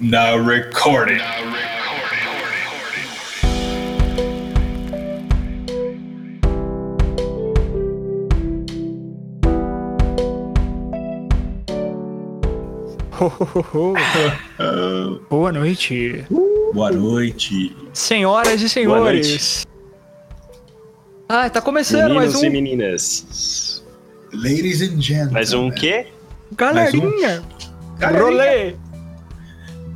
Now recording. Ho, ho, ho, ho. Boa noite, Boa noite. senhoras e senhores. Ah, tá começando Meninos mais e um. meninas. Ladies and gentlemen. Mais um quê? Galerinha, Galerinha. rolê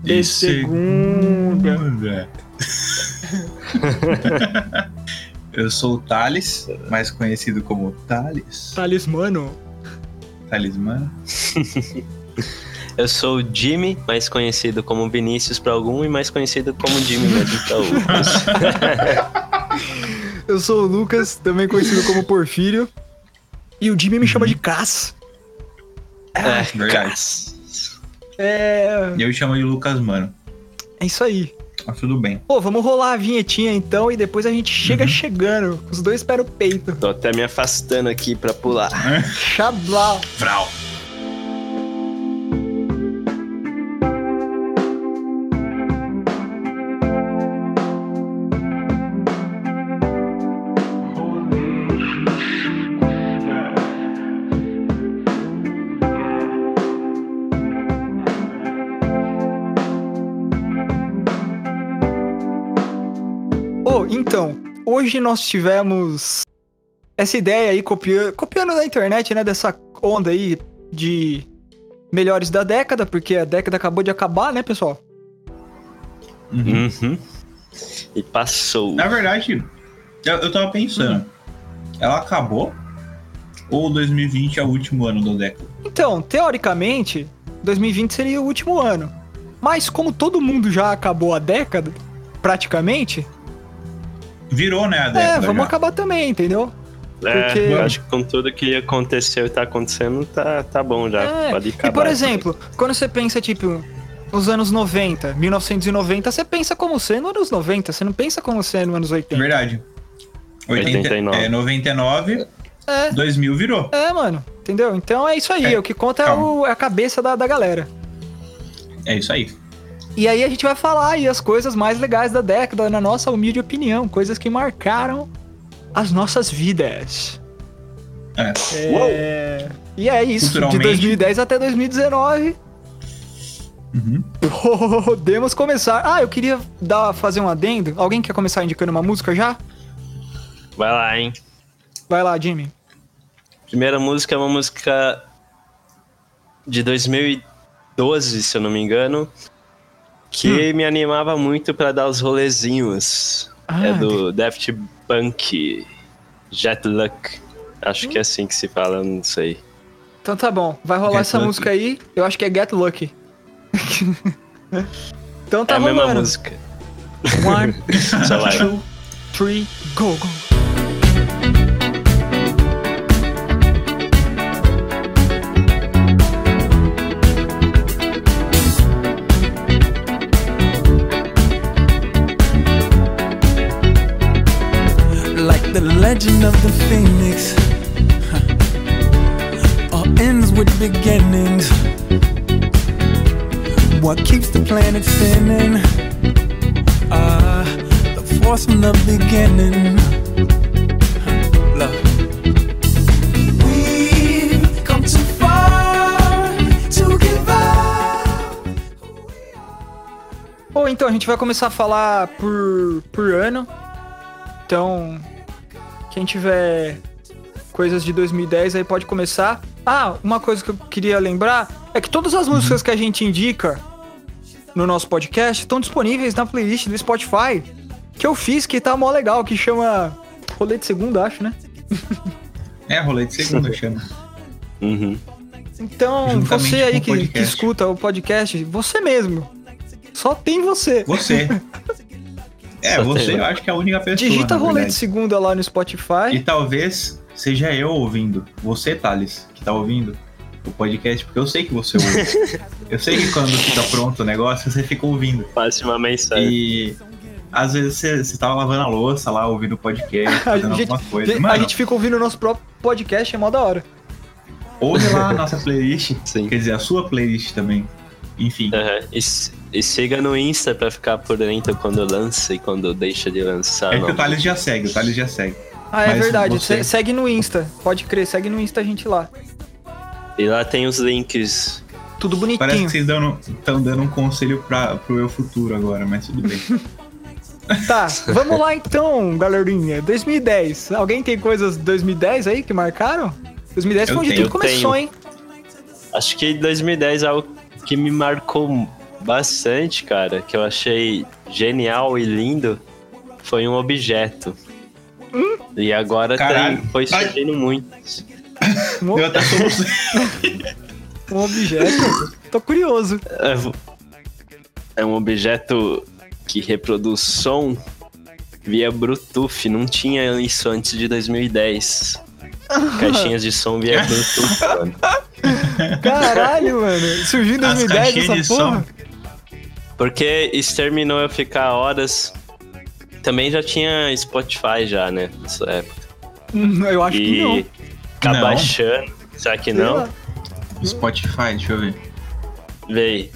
de segunda. segunda. Eu sou o Thales, mais conhecido como Thales. Talismano. Talismã. Eu sou o Jimmy, mais conhecido como Vinícius para algum e mais conhecido como Jimmy mesmo para outros. Eu sou o Lucas, também conhecido como Porfírio. E o Jimmy me chama de Cass. é, verdade. É. E eu chamo de Lucas Mano. É isso aí. Mas tudo bem. Pô, vamos rolar a vinhetinha então e depois a gente chega Uhum. chegando. Os dois pés no peito. Tô até me afastando aqui pra pular. Xablau. Vrau. Hoje nós tivemos essa ideia aí, copiando, copiando da internet, né? Dessa onda aí de melhores da década, porque a década acabou de acabar, né, pessoal? Uhum. Uhum. E passou. Na verdade, eu, eu tava pensando. Ela acabou? Ou 2020 é o último ano da década? Então, teoricamente, 2020 seria o último ano. Mas como todo mundo já acabou a década, praticamente, Virou, né, a é, vamos já. acabar também, entendeu? É, porque- eu acho que com tudo que aconteceu e tá acontecendo, tá, tá bom já. É, Pode E acabar. por exemplo, quando você pensa, tipo, nos anos 90, 1990, você pensa como sendo anos 90, você não pensa como sendo anos 80. Verdade. 80, 89. É, 99, É, 2000 virou. é, mano, entendeu? Então é isso aí, É, o que conta é, o- é a cabeça da, da galera. É isso aí. E aí a gente vai falar aí as coisas mais legais da década, na nossa humilde opinião, coisas que marcaram as nossas vidas. É. É... E é isso, de Culturalmente. 2010 até 2019, Uhum. podemos começar. Ah, eu queria dar, fazer um adendo. Alguém quer começar indicando uma música já? Vai lá, hein? Vai lá, Jimmy. Primeira música é uma música de 2012, se eu não me engano, que me animava muito pra dar os rolezinhos. Ah, é do Daft Punk, Jet Luck. Acho que é assim que se fala, não sei. Então tá bom, vai rolar Get essa Lucky. música aí. Eu acho que é Get Lucky. então tá é a mesma rolando. música. One, two, three, go, go. Legend of the phoenix. All ends with beginnings. What keeps the planet spinning? Ah, the force from the beginning. Então a gente vai começar a falar por, por ano. Então, quem tiver coisas de 2010 aí pode começar. Ah, uma coisa que eu queria lembrar é que todas as músicas que a gente indica no nosso podcast estão disponíveis na playlist do Spotify que eu fiz, que tá mó legal, que chama Rolê de Segunda, acho, né? É, rolê de segunda chama. Uhum. Então, Juntamente você aí que, que escuta o podcast, você mesmo. Só tem você. Você. É, Só você eu acho que é a única pessoa. Digita Rolê de. Segunda lá no Spotify. E talvez seja eu ouvindo. Você, Thales, que tá ouvindo o podcast, porque eu sei que você ouve. eu sei que quando fica pronto o negócio, você fica ouvindo. Passe uma mensagem. E às vezes você, você tava lavando a louça lá, ouvindo o podcast, fazendo gente- alguma coisa. a Mano, gente fica ouvindo o nosso próprio podcast, é mó da hora. ouve lá a nossa playlist. Sim. Quer dizer, a sua playlist também. Enfim. Aham. E, E siga no Insta pra ficar por dentro quando lança e quando deixa de lançar. É que o Thales já segue, o Thales já segue. Ah, é Mas verdade. você- Se- Segue no Insta. Pode crer, segue no Insta a gente lá. E lá tem os links. Tudo Parece bonitinho. que vocês estão dando um conselho pra, pro meu futuro agora, mas tudo bem. Tá, vamos lá então, galerinha. 2010. Alguém tem coisas de 2010 aí que marcaram? 2010 foi onde tudo começou, tenho. hein? Acho que 2010 é algo que me marcou bastante, cara, que eu achei genial e lindo. Foi um objeto. E agora Caralho. tem, foi Ai. surgindo muito. Um, Eu até sou um objeto. Tô curioso. É É um objeto que reproduz som via Bluetooth. Não tinha isso antes de 2010. Caixinhas de som via Bluetooth, mano. Caralho, mano. Surgiu em As 2010 caixinhas essa porra? Porque exterminou eu ficar horas. Também já tinha Spotify já, né? Nessa época. Eu acho que não. E ficar Não. baixando. Será que Sei não? lá. Spotify, deixa eu ver. Veio.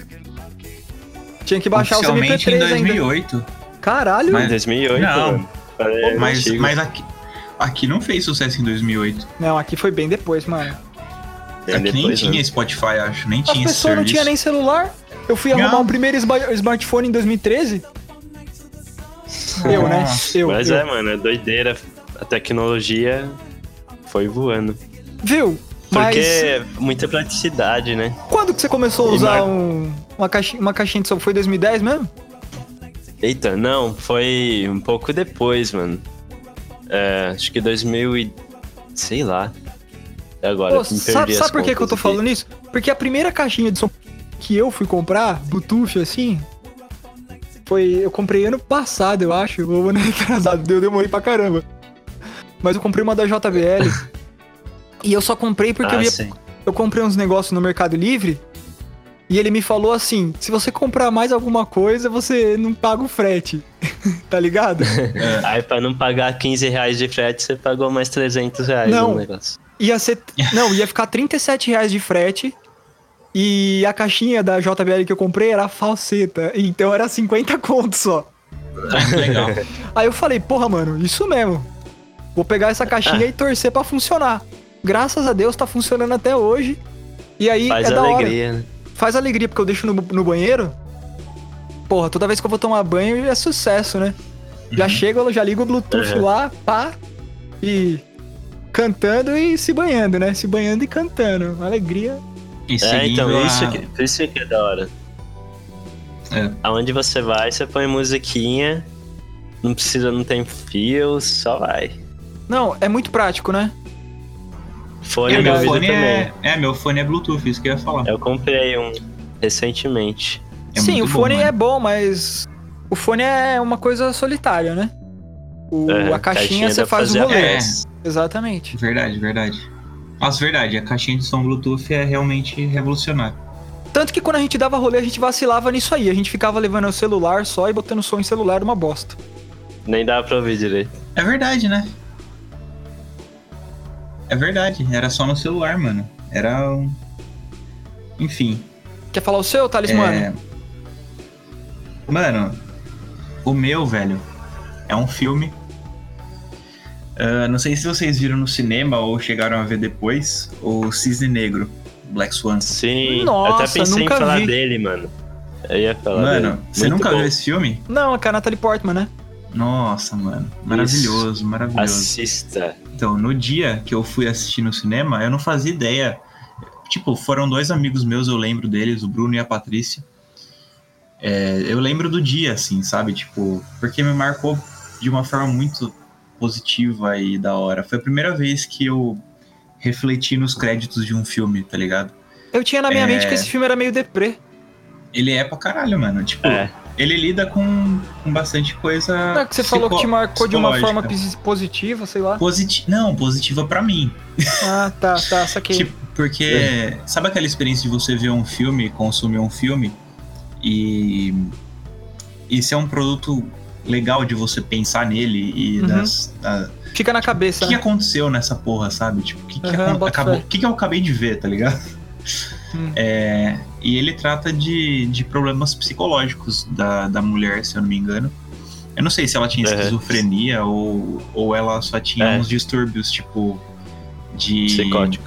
Tinha que baixar os Oficialmente em MP3 ainda. 2008. Caralho. Em Mas- 2008, Não. mano. Parece Mas, antigo. mas aqui, aqui não fez sucesso em 2008. Não, aqui foi bem depois, mano. Bem aqui nem depois, tinha né? Spotify, acho. Nem As tinha esse pessoas não tinham nem celular. Eu fui arrumar o primeiro sma- smartphone em 2013. Eu, né? Eu, Mas eu. é, mano, é doideira. A tecnologia foi voando. Viu? Mas Porque é muita praticidade, né? quando que você começou a usar mar- um- uma, caixinha, uma caixinha de som? Foi 2010 mesmo? Eita, não, foi um pouco depois, mano. É, acho que 2000 e... Sei lá. É agora, Pô, me perdi sabe as sabe por que, que eu tô falando isso? Porque a primeira caixinha de som que eu fui comprar, Bluetooth, assim, foi. Eu comprei ano passado, eu acho. Ou ano retrasado, eu demorei pra caramba. Mas eu comprei uma da JBL. e eu só comprei porque Ah, eu, ia, sim. eu comprei uns negócios no Mercado Livre. E ele me falou assim: se você comprar mais alguma coisa, você não paga o frete. tá ligado? Aí pra não pagar 15 reais de frete, você pagou mais 300 reais Não. no negócio. Ia ser. Não, ia ficar 37 reais de frete. E a caixinha da JBL que eu comprei era falseta. Então era 50 contos só. Legal. Aí eu falei, porra, mano, isso mesmo. Vou pegar essa caixinha e torcer pra funcionar. Graças a Deus tá funcionando até hoje. E aí Faz é da hora. alegria, né? Faz alegria, porque eu deixo no, no banheiro. Porra, toda vez que eu vou tomar banho é sucesso, né? Já chego, eu já ligo o Bluetooth Uhum. lá, pá. E cantando e se banhando, né? Se banhando e cantando. Alegria. E É, então, a- isso que, isso que é da hora. É. Aonde você vai, você põe musiquinha, não precisa, não tem fio, só vai. Não, é muito prático, né? Fone É, de meu ouvido fone também. é, é, meu fone é Bluetooth, isso que eu ia falar. Eu comprei um recentemente. É Sim, o bom, fone mano. é bom, mas o fone é uma coisa solitária, né? O- É, a caixinha, você dá pra faz o rolê. É. Exatamente. Verdade, verdade. Nossa, verdade, a caixinha de som Bluetooth é realmente revolucionária. Tanto que quando a gente dava rolê, a gente vacilava nisso aí. A gente ficava levando o celular só e botando som em celular uma bosta. Nem dava pra ouvir direito. É verdade, né? É verdade, era só no celular, mano. Era um. Enfim. Quer falar o seu, Thales, mano? é... Mano, o meu, velho, é um filme. Ah, não sei se vocês viram no cinema ou chegaram a ver depois. O Cisne Negro, Black Swan. Sim, Nossa, eu até pensei em nunca falar vi. dele, mano. Eu ia falar Mano, dele. você Muito nunca bom. viu esse filme? Não, é com a Natalie Portman, né? Nossa, mano. Maravilhoso, maravilhoso. Assista. Então, no dia que eu fui assistir no cinema, eu não fazia ideia. Tipo, foram dois amigos meus, eu lembro deles, o Bruno e a Patrícia. É, eu lembro do dia, assim, sabe? Tipo, porque me marcou de uma forma muito positiva e da hora. Foi a primeira vez que eu refleti nos créditos de um filme, tá ligado? Eu tinha na minha É. mente que esse filme era meio deprê. Ele é pra caralho, mano. Tipo, É. ele lida com, com bastante coisa. Não é que você falou que te marcou de uma forma positiva, sei lá. Positi não, positiva pra mim. Ah, tá, tá, saquei. Tipo, porque É. sabe aquela experiência de você ver um filme, consumir um filme e isso é um produto legal de você pensar nele e Uhum. das da- Fica na o cabeça, que, que né? aconteceu nessa porra, sabe? Tipo, o que, que, acabou, o que, que eu acabei de ver, tá ligado? Hum. É, e ele trata de, de problemas psicológicos da, da mulher, se eu não me engano. Eu não sei se ela tinha É. esquizofrenia ou, ou ela só tinha É. uns distúrbios, tipo. De. Psicótico.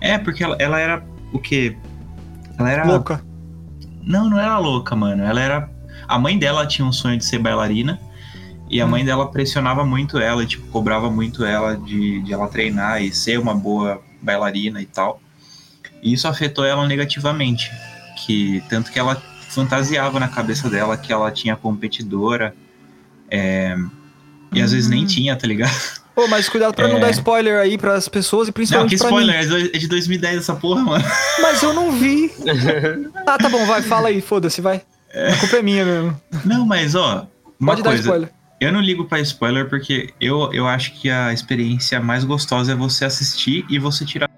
É, porque ela, ela era o quê? Ela era. Louca. Não, não era louca, mano. Ela era. A mãe dela tinha um sonho de ser bailarina. E a mãe dela pressionava muito ela, e, tipo, cobrava muito ela de, de ela treinar e ser uma boa bailarina e tal. E isso afetou ela negativamente. Que tanto que ela fantasiava na cabeça dela que ela tinha competidora. é, e às vezes nem Hum. tinha, tá ligado? Pô, mas cuidado pra não É. dar spoiler aí pras pessoas e Não, principalmente que pra spoiler, mim. é é de 2010 essa porra, mano. Mas eu não vi. ah, tá bom, vai, fala aí, foda-se, vai. A culpa é minha mesmo. Não, mas ó, uma Pode dar coisa. spoiler. Eu não ligo pra spoiler porque eu, eu acho que a experiência mais gostosa é você assistir e você tirar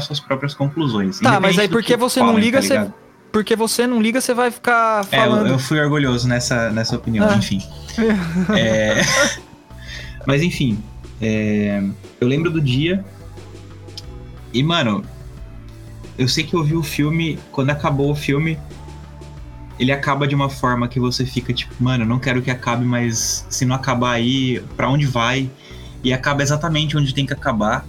suas próprias conclusões. Tá, mas aí porque que você falem, não liga, tá você. Porque você não liga, você vai ficar É, eu, falando. eu fui orgulhoso nessa, nessa opinião, Ah. enfim. É, Mas enfim, é, eu lembro do dia. E, mano, eu sei que eu vi o filme. Quando acabou o filme, ele acaba de uma forma que você fica tipo, mano, eu não quero que acabe, mas se não acabar aí, pra onde vai? E acaba exatamente onde tem que acabar.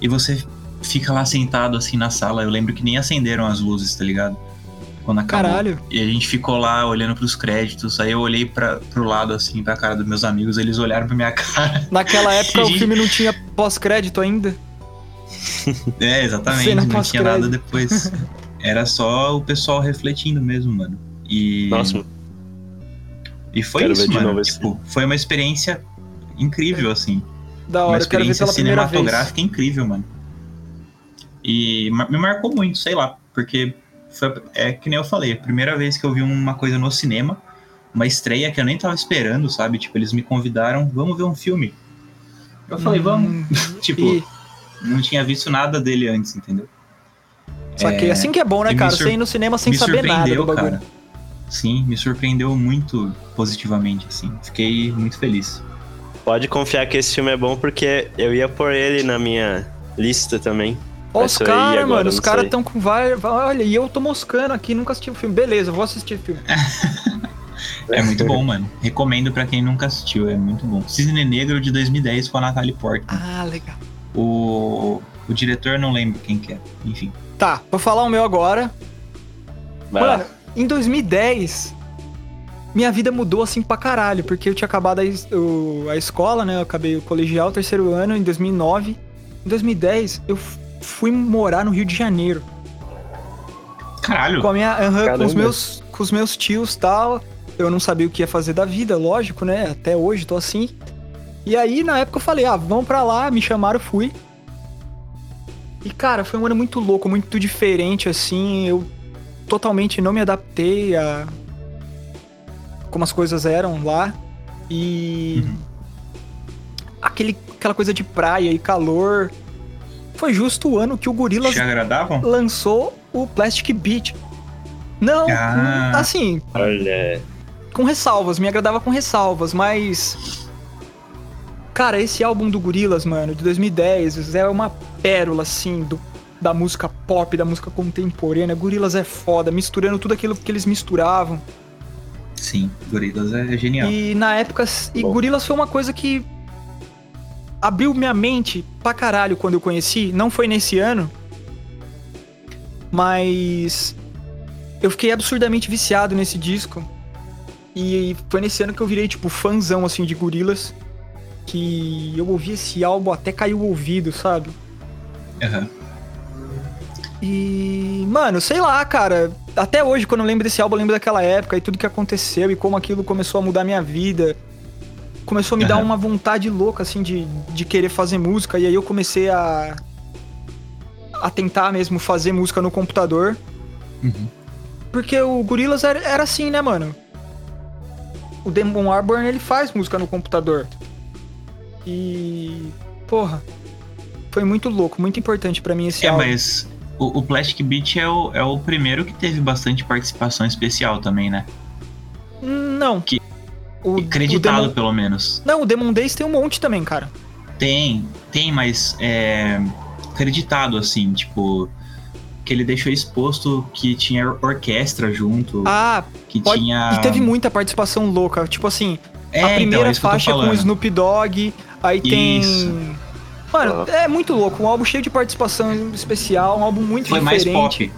E você fica lá sentado assim na sala. Eu lembro que nem acenderam as luzes, tá ligado? Quando acabou. Caralho. E a gente ficou lá olhando pros créditos. Aí eu olhei pra, pro lado, assim, pra cara dos meus amigos. Eles olharam pra minha cara. Naquela época o filme não tinha pós-crédito ainda. É, exatamente. Não tinha nada depois. Era só o pessoal refletindo mesmo, mano. E, Nossa, e foi quero isso, ver de mano. novo esse tipo, foi uma experiência incrível, assim. Da uma hora, eu quero ver experiência pela primeira vez. cinematográfica incrível, mano. E me marcou muito, sei lá, porque foi, é que nem eu falei, a primeira vez que eu vi uma coisa no cinema, uma estreia que eu nem tava esperando, sabe? Tipo, eles me convidaram, vamos ver um filme. Eu falei, vamos. Hum, Tipo, e, não tinha visto nada dele antes, entendeu? saquei. Assim que é bom, né, cara? sur- Você ir no cinema sem me saber nada do bagulho. cara. Sim, me surpreendeu muito positivamente, assim. Fiquei muito feliz. pode confiar que esse filme é bom porque eu ia pôr ele na minha lista também. Ó, Vai os caras, mano, os caras estão com vários. Olha, e eu tô moscando aqui, nunca assisti o filme. Beleza, vou assistir o filme. É muito bom, mano. Recomendo pra quem nunca assistiu, é muito bom. Cisne Negro de 2010 com a Natalie Portman. Ah, legal. O, o diretor não lembro quem que é. Enfim. Tá, vou falar o meu agora. Vai Mano, lá. Em 2010, minha vida mudou assim pra caralho, porque eu tinha acabado a, o- a escola, né? Eu acabei o colegial, terceiro ano, em 2009. Em 2010, eu fui morar no Rio de Janeiro. Caralho. Com, a minha, aham, com, os meus, com os meus tios e tal. Eu não sabia o que ia fazer da vida, lógico, né? Até hoje tô assim. E aí, na época, eu falei, ah, vamos pra lá, me chamaram, fui. E, cara, foi um ano muito louco, muito diferente, assim. Eu totalmente não me adaptei a como as coisas eram lá. E. Uhum. Aquele, aquela coisa de praia e calor. Foi justo o ano que o Gorillaz lançou o Plastic Beach. Não, Ah. assim, Olha, com ressalvas, me agradava com ressalvas, mas. Cara, esse álbum do Gorillaz, mano, de 2010, é uma pérola, assim, do, da música pop, da música contemporânea. Gorillaz é foda, misturando tudo aquilo que eles misturavam. Sim, Gorillaz é genial. E na época, e Bom. Gorillaz foi uma coisa que abriu minha mente pra caralho quando eu conheci. Não foi nesse ano, mas eu fiquei absurdamente viciado nesse disco. E foi nesse ano que eu virei, tipo, fãzão, assim, de Gorillaz. Que eu ouvi esse álbum até caiu o ouvido, sabe? Aham. E, mano, sei lá, cara. Até hoje, quando eu lembro desse álbum, eu lembro daquela época e tudo que aconteceu e como aquilo começou a mudar minha vida. Começou a me dar Aham. uma vontade louca, assim, de, de querer fazer música. E aí eu comecei a. a tentar mesmo fazer música no computador. Uhum. Porque o Gorillaz era, era assim, né, mano? O Demon Albarn, ele faz música no computador. E. Porra. Foi muito louco, muito importante pra mim esse É, álbum. mas o, o Plastic Beach é o, é o primeiro que teve bastante participação especial também, né? Não. Que- O, E Creditado, o Demon... pelo menos. Não, o Demon Days tem um monte também, cara. Tem, tem, mas é. Creditado, assim, tipo. que ele deixou exposto que tinha orquestra junto, Ah, que pode- tinha... e teve muita participação louca. Tipo assim, É, a então, primeira isso tô faixa com o. Snoop Dogg, aí tem. Mano, é muito louco. Um álbum cheio de participação especial, um álbum muito Foi mais diferente. pop.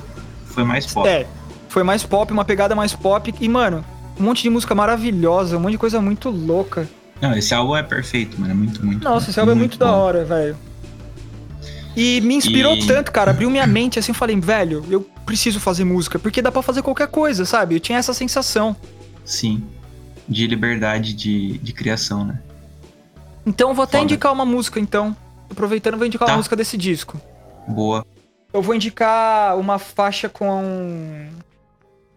Foi mais pop. É, foi mais pop, uma pegada mais pop. E, mano, um monte de música maravilhosa, um monte de coisa muito louca. Não, esse álbum é perfeito, mano. É muito, muito Nossa, esse álbum é muito da hora, velho. E me inspirou E- tanto, cara, abriu minha mente assim, eu falei, velho, eu preciso fazer música, porque dá pra fazer qualquer coisa, sabe? Eu tinha essa sensação. Sim. De liberdade de, de criação, né? Então eu vou até Foda. indicar uma música, então. Aproveitando, vou indicar Tá. uma música desse disco. Boa. Eu vou indicar uma faixa com.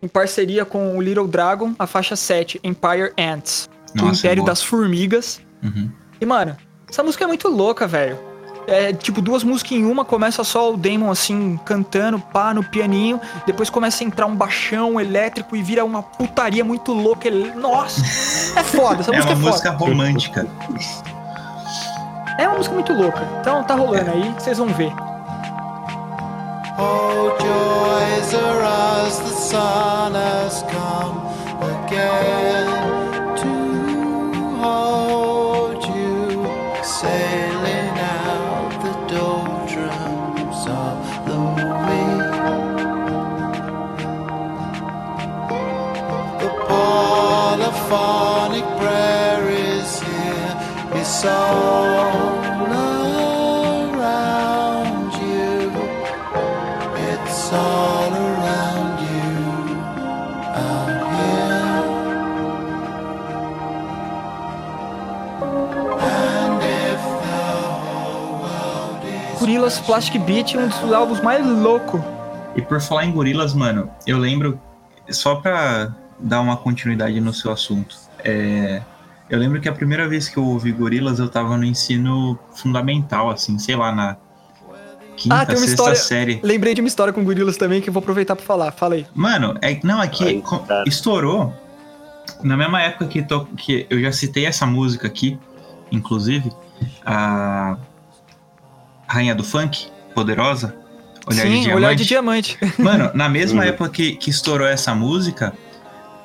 Em parceria com o Little Dragon, a faixa 7, Empire Ants. do Nossa, Império boa. das Formigas. Uhum. E, mano, essa música é muito louca, velho. É tipo duas músicas em uma, começa só o Damon assim, cantando, pá, no pianinho. Depois começa a entrar um baixão elétrico e vira uma putaria muito louca. ele- Nossa! É foda, essa É música uma é música romântica. É uma música muito louca. Então tá rolando aí, vocês vão ver. Oh, joys are as the sun has come again to hold you, sailing out the doldrums of the wind. The polyphonic prayer is here, it's all is Gorillaz Plastic Beach, um dos álbuns mais loucos. E por falar em gorilas, mano, eu lembro, só pra dar uma continuidade no seu assunto, é, eu lembro que a primeira vez que eu ouvi gorilas, eu tava no ensino fundamental, assim, sei lá, na quinta, Ah, tem uma sexta história- série. Lembrei de uma história com Gorillaz também que eu vou aproveitar pra falar. Fala aí. Mano, é, não, é que Ai, co- cara. estourou na mesma época que, to- que eu já citei essa música aqui, inclusive, a Rainha do Funk, Poderosa, Olhar Sim, de Diamante. Olhar de Diamante. Mano, na mesma Uhum. época que, que estourou essa música,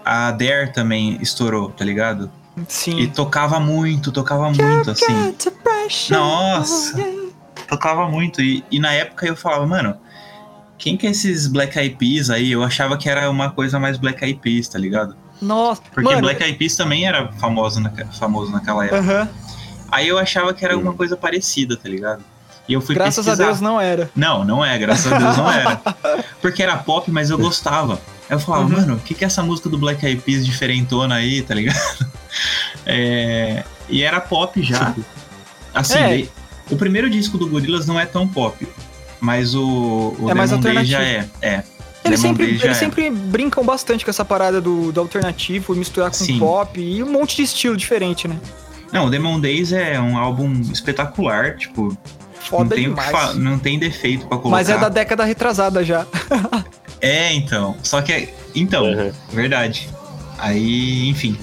a Dare também estourou, tá ligado? E Sim. tocava muito, tocava muito, assim. Nossa! Tocava muito. E, e na época eu falava, mano, quem que é esses Black Eyed Peas aí? Eu achava que era uma coisa mais Black Eyed Peas, tá ligado? Nossa, Porque mano. Black Eyed Peas também era famoso, naque- famoso naquela época. aham. Aí eu achava que era alguma coisa parecida, tá ligado? E eu fui Graças a pesquisar. Deus não era. Não, não é, graças a Deus não era. Porque era pop, mas eu gostava. Aí eu falava, Uhum. mano, o que que é essa música do Black Eyed Peas diferentona aí, tá ligado? É, e era pop já. Assim, É. o primeiro disco do Gorillaz não é tão pop, mas o, o É Demon Days já é. É. Eles sempre, eles é. sempre brincam bastante com essa parada do, do alternativo, misturar com Sim. pop e um monte de estilo diferente, né? Não, o Demon Days é um álbum espetacular, tipo, Foda tem, o que demais. não tem defeito pra colocar. Mas é da década retrasada já. É, então. Só que. é- Então, Uhum. verdade. Aí, enfim.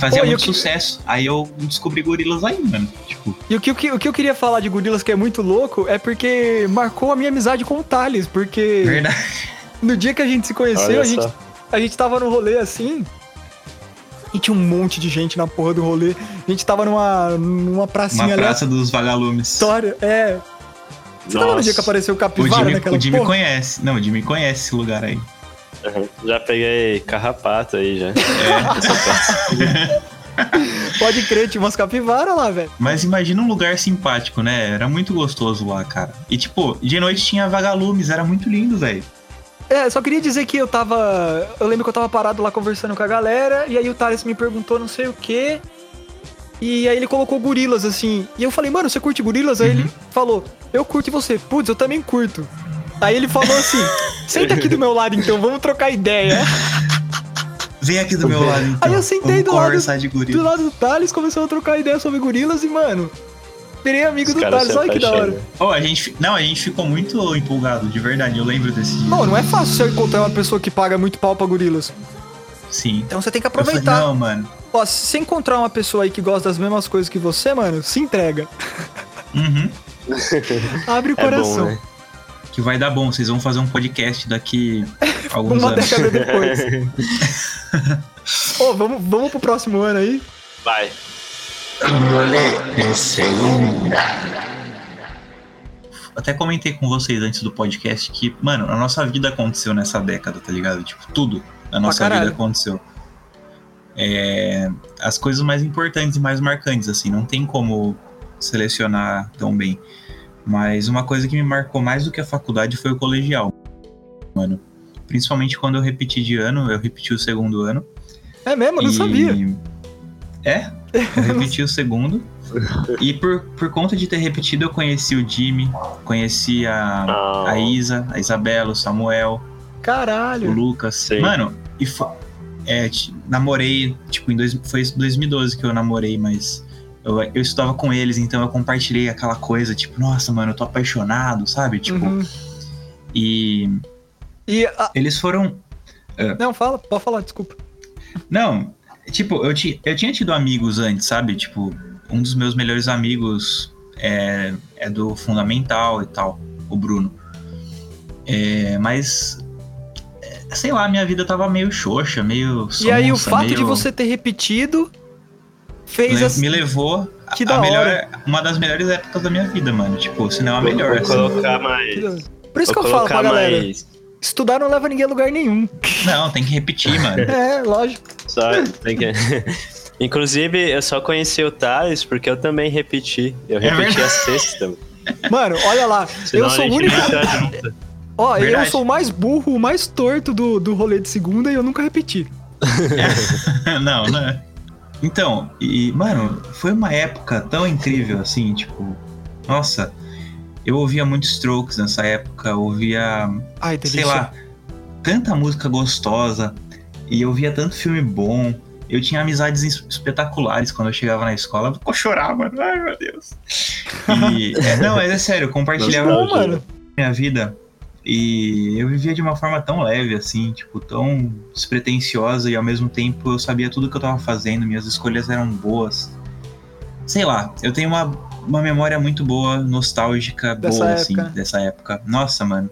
Fazia Pô, muito que- sucesso. Aí eu descobri gorilas aí, mano. Tipo, E o que, o, que, o que eu queria falar de Gorillaz que é muito louco é porque marcou a minha amizade com o Thales, porque verdade. no dia que a gente se conheceu, a gente, a gente tava no rolê assim. E tinha um monte de gente na porra do rolê. A gente tava numa, numa pracinha Uma ali. praça dos vagalumes. História, é. Você tava no dia que apareceu o O capivara Jimmy, naquela o Jimmy porra? conhece. Não, o Jimmy conhece esse lugar aí. Uhum. Já peguei carrapato aí já. Pode crer, tinha umas capivaras lá, velho. Mas imagina um lugar simpático, né? Era muito gostoso lá, cara. E tipo, de noite tinha vagalumes, era muito lindo, velho. É, só queria dizer que eu tava. Eu lembro que eu tava parado lá conversando com a galera, e aí o Thales me perguntou não sei o quê. E aí ele colocou gorilas, assim. E eu falei, mano, você curte gorilas? Aí Uhum. ele falou, eu curto e você. Putz, eu também curto. Aí ele falou assim: senta aqui do meu lado então, vamos trocar ideia. Vem aqui do meu lado, então. Aí eu sentei do lado- Do lado do Thales, começou a trocar ideia sobre gorilas e, mano, virei amigo Os do Thales. Olha que da hora. Oh, a gente, não, a gente ficou muito empolgado, de verdade. Eu lembro desse dia. Não, não é fácil você encontrar uma pessoa que paga muito pau pra gorilas. Sim. Então você tem que Eu falei, aproveitar. não, mano. Ó, se você encontrar uma pessoa aí que gosta das mesmas coisas que você, mano, se entrega. Uhum. Abre o É coração. bom, né? Que vai dar bom. Vocês vão fazer um podcast daqui alguns Uma anos. década depois. Ô, vamos, vamos pro próximo ano aí? Vai. Até comentei com vocês antes do podcast que, mano, a nossa vida aconteceu nessa década, tá ligado? Tipo, tudo na nossa caralho. vida aconteceu. É, as coisas mais importantes e mais marcantes, assim, não tem como selecionar tão bem. Mas uma coisa que me marcou mais do que a faculdade foi o colegial, mano. Principalmente quando eu repeti de ano, eu repeti o segundo ano. É mesmo? Eu não e- sabia. É, eu repeti o segundo. E por, por conta de ter repetido, eu conheci o Jimmy, conheci a, Ah, a Isa, a Isabela, o Samuel, o Caralho. Lucas. Sim. Mano, e é, namorei, tipo, em dois, foi em 2012 que eu namorei, mas eu, eu estudava com eles, então eu compartilhei aquela coisa, tipo, nossa, mano, eu tô apaixonado, sabe? Tipo, Uhum. e E. a- eles foram. Não, fala, pode falar, desculpa. Não, tipo, eu, ti, eu tinha tido amigos antes, sabe? Tipo, um dos meus melhores amigos é, é do Fundamental e tal, o Bruno. É, mas, é, sei lá, minha vida tava meio xoxa, meio e aí, o sonsa, fato meio- de você ter repetido fez le- assim. me levou Que a, da a melhor, hora. uma das melhores épocas da minha vida, mano. Tipo, se não a vou, melhor. vou assim. colocar mais. Por isso vou que eu falo pra colocar galera: mais. Estudar não leva ninguém a lugar nenhum. Não, tem que repetir, mano. É, lógico. Só, tem que- Inclusive, eu só conheci o Thales porque eu também repeti. Eu É repeti verdade. a sexta. Mano, olha lá. Senão eu sou o único. Ó, eu Verdade. sou o mais burro, o mais torto do, do rolê de segunda e eu nunca repeti. não, né? Então, e, mano, foi uma época tão incrível, assim, tipo, nossa, eu ouvia muito Strokes nessa época, ouvia, Ai, delícia. sei lá, tanta música gostosa, e eu via tanto filme bom, eu tinha amizades es- espetaculares quando eu chegava na escola, eu chorava, mano, ai meu Deus. E, é, não, mas é sério, eu compartilhava Bom, mano. minha vida e eu vivia de uma forma tão leve, assim, tipo, tão despretensiosa e ao mesmo tempo eu sabia tudo que eu tava fazendo, minhas escolhas eram boas. Sei lá, eu tenho uma, uma memória muito boa, nostálgica, Dessa boa, época. assim, dessa época. Nossa, mano,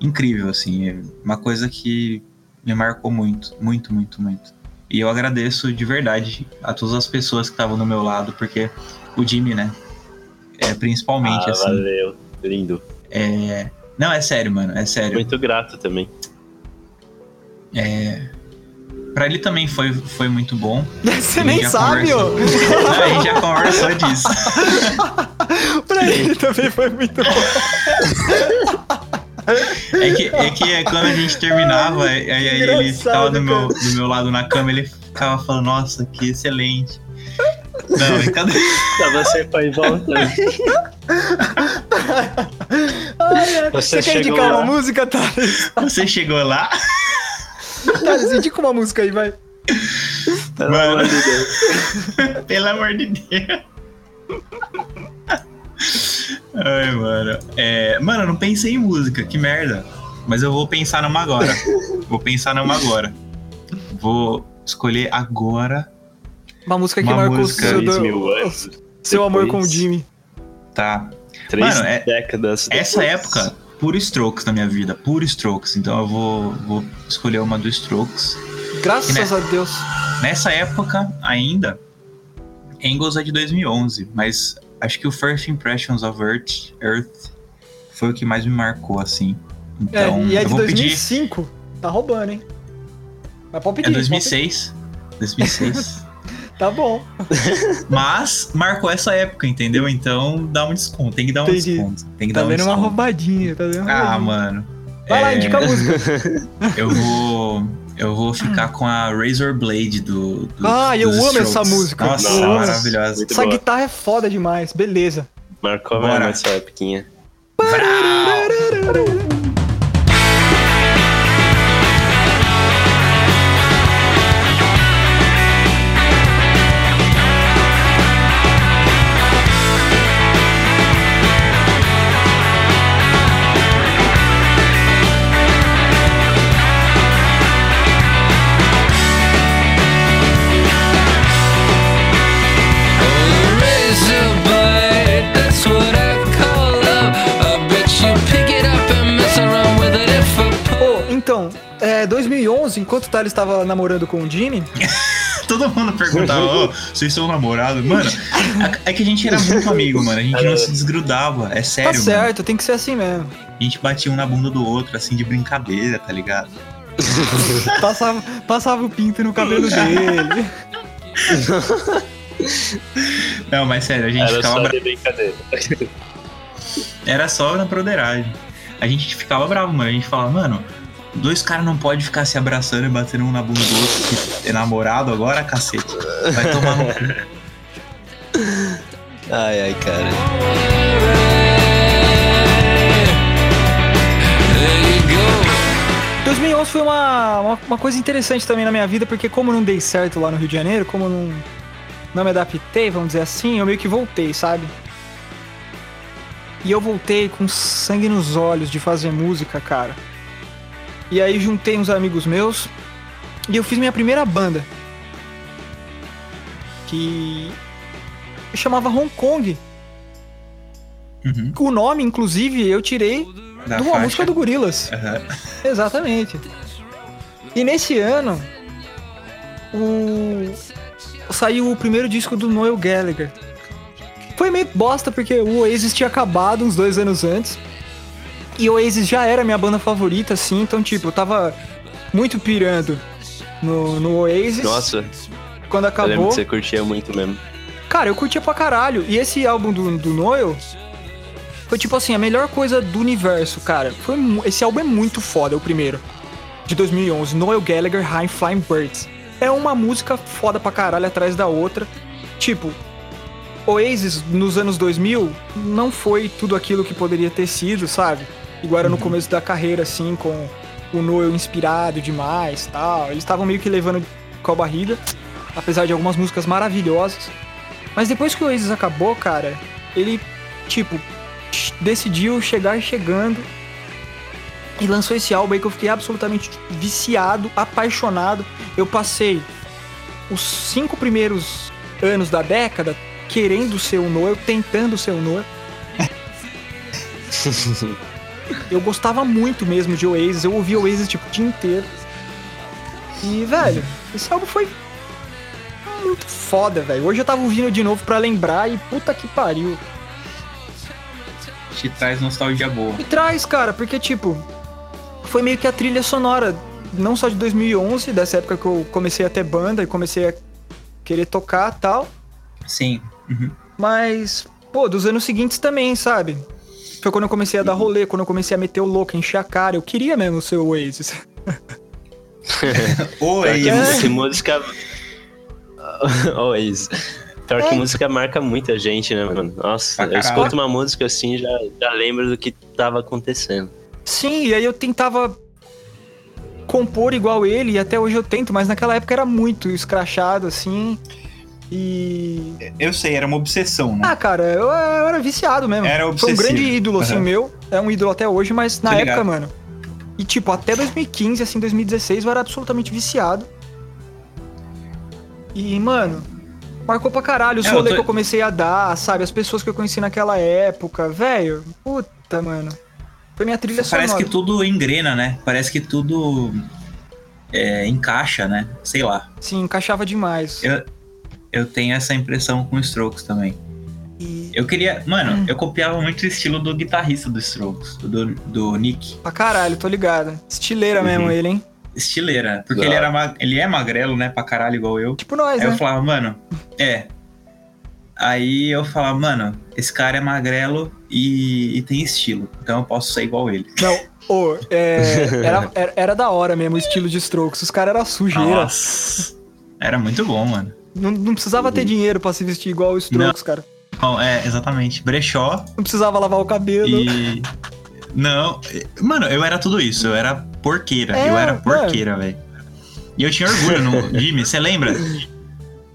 incrível, assim, é uma coisa que me marcou muito, muito, muito, muito. E eu agradeço de verdade a todas as pessoas que estavam do meu lado, porque o Jimmy, né, é, principalmente, Ah, assim, valeu. Lindo. é... Não, é sério, mano, é sério. Muito grato também. Pra ele também foi, foi muito bom. Você A nem sabe, ó. conversou. A gente já conversou disso. pra ele também foi muito bom. É que, é que é quando a gente terminava, aí aí ele ficava do meu, do meu lado na cama, ele ficava falando, nossa, que excelente. Não, cadê? Pra você foi volta. Ai, ai. Você Você, quer chegou indicar lá. uma música, Thales? Você chegou lá? Thales, indica uma música aí, vai. Pelo Mano. amor de Deus. Pelo amor de Deus. Ai, mano. É, mano, eu não pensei em música, que merda. Mas eu vou pensar numa agora. Vou pensar numa agora. Vou escolher agora, Uma música que Uma marcou música, seu, anos. seu amor com o. Jimmy. tá? Três Mano, é- décadas. Essa depois. época, puro Strokes na minha vida, puro Strokes. Então eu vou, vou escolher uma do Strokes. Graças a Deus. Nessa época, ainda, Angles é de 2011, mas acho que o First Impressions of Earth, Earth foi o que mais me marcou, assim. É, Então, e é de vou pedir. 2005. Tá roubando, hein? Mas pode pedir. É 2006. 2006. Tá bom. Mas marcou essa época, entendeu? Então dá um desconto. Tem que dar um Entendi. desconto. Tem que Tá dar um vendo uma desconto. roubadinha, tá vendo? uma Ah, roubadinha. mano. Vai lá, é, indica a música. Eu vou. Eu vou ficar com a Razor Blade do. do Ah, eu amo Strokes. essa música. Nossa, Nossa. maravilhosa. Muito Essa boa. guitarra é foda demais. Beleza. Marcou mesmo essa époquinha. É, 2011, enquanto o Thales estava namorando com o Jimmy, Todo mundo perguntava, ô, vocês são namorados? Mano, é que a gente era muito amigo, mano. A gente não se desgrudava. É tá sério, mano. certo, tem que ser assim mesmo. A gente batia um na bunda do outro, assim, de brincadeira, tá ligado? Passava, passava o pinto no cabelo dele. Não, mas sério, a gente Era ficava só bra- de brincadeira. Era só na broderagem. A gente ficava bravo, mano. A gente falava, mano, dois caras não podem ficar se abraçando e batendo um na bunda do outro, que é namorado agora, cacete. Vai tomar no cu. Ai, ai, cara. 2011 foi uma, uma, uma coisa interessante também na minha vida, porque como não dei certo lá no Rio de Janeiro, como não, não me adaptei, vamos dizer assim, eu meio que voltei, sabe? E eu voltei com sangue nos olhos de fazer música, cara. E aí juntei uns amigos meus e eu fiz minha primeira banda. Que chamava Hong Kong. Uhum, O nome, inclusive, eu tirei da de uma faixa. música do Gorillaz. Aham. Exatamente. E nesse ano, o... saiu o primeiro disco do Noel Gallagher. Foi meio bosta porque o Oasis tinha acabado uns dois anos antes. E o Oasis já era minha banda favorita, assim, então, tipo, eu tava muito pirando no, no Oasis. Nossa, quando eu lembro acabou. que você curtia muito mesmo. Cara, eu curtia pra caralho. E esse álbum do, do Noel foi tipo assim, a melhor coisa do universo, cara. Foi, esse álbum é muito foda, é o primeiro. De 2011, Noel Gallagher, High Flying Birds. É uma música foda pra caralho atrás da outra. Tipo, Oasis nos anos 2000 não foi tudo aquilo que poderia ter sido, sabe? Igual era no começo da carreira, assim, com o Noel inspirado demais tal. Eles estavam meio que levando com a barriga, apesar de algumas músicas maravilhosas. Mas depois que o Oasis acabou, cara, ele, tipo, decidiu chegar chegando e lançou esse álbum aí que eu fiquei absolutamente viciado, apaixonado. Eu passei os cinco primeiros anos da década querendo ser o Noel, tentando ser o Noel. Eu gostava muito mesmo de Oasis, eu ouvia Oasis tipo o dia inteiro. E, velho, esse álbum foi muito foda, velho. Hoje eu tava ouvindo de novo pra lembrar e puta que pariu. Te traz nostalgia boa. Me traz, cara, porque, tipo, foi meio que a trilha sonora, não só de 2011, dessa época que eu comecei a ter banda e comecei a querer tocar e tal, Sim. Uhum. mas, pô, dos anos seguintes também, sabe? Foi quando eu comecei a dar rolê, quando eu comecei a meter o louco, encher a cara. Eu queria mesmo ser o Oasis. Oi, Pior que, música. isso. Pior que É. música marca muita gente, né, mano? Nossa, eu escuto uma música assim e já, já lembro do que tava acontecendo. Sim, e aí eu tentava compor igual ele, e até hoje eu tento, mas naquela época era muito escrachado, assim. E. eu sei, era uma obsessão, né? Ah, cara, eu, eu era viciado mesmo. Era Foi um obsessivo. grande ídolo, assim, Aham. meu. É um ídolo até hoje, mas na Tô época, ligado. mano. E, tipo, até 2015, assim, 2016, eu era absolutamente viciado. E, mano, marcou pra caralho os É, rolês tô- que eu comecei a dar, sabe? As pessoas que eu conheci naquela época, velho. Puta, mano. Foi minha trilha Parece sonora. que tudo engrena, né? Parece que tudo é, encaixa, né? Sei lá. Sim, encaixava demais. Eu, eu tenho essa impressão com Strokes também. Eu queria. Mano, Hum. eu copiava muito o estilo do guitarrista do Strokes, do, do Nick. pra caralho, tô ligado. Estileira mesmo Uhum. ele, hein? Estileira. Porque ele, era ele é magrelo, né? Pra caralho, igual eu. Tipo nós, Aí eu né? falava, mano, é. Aí eu falava, mano, esse cara é magrelo e, e tem estilo. Então eu posso ser igual ele. Não, ô, é, era, era, era da hora mesmo o estilo de Strokes. Os caras eram sujeira. Nossa. Era muito bom, mano. Não, não precisava ter dinheiro pra se vestir igual o Strokes, cara. Bom, é, exatamente. Brechó Não precisava lavar o cabelo. e. Não, mano, eu era tudo isso. Eu era porqueira. É, eu era mano. porqueira, velho. E eu tinha orgulho no. Jimmy, você lembra?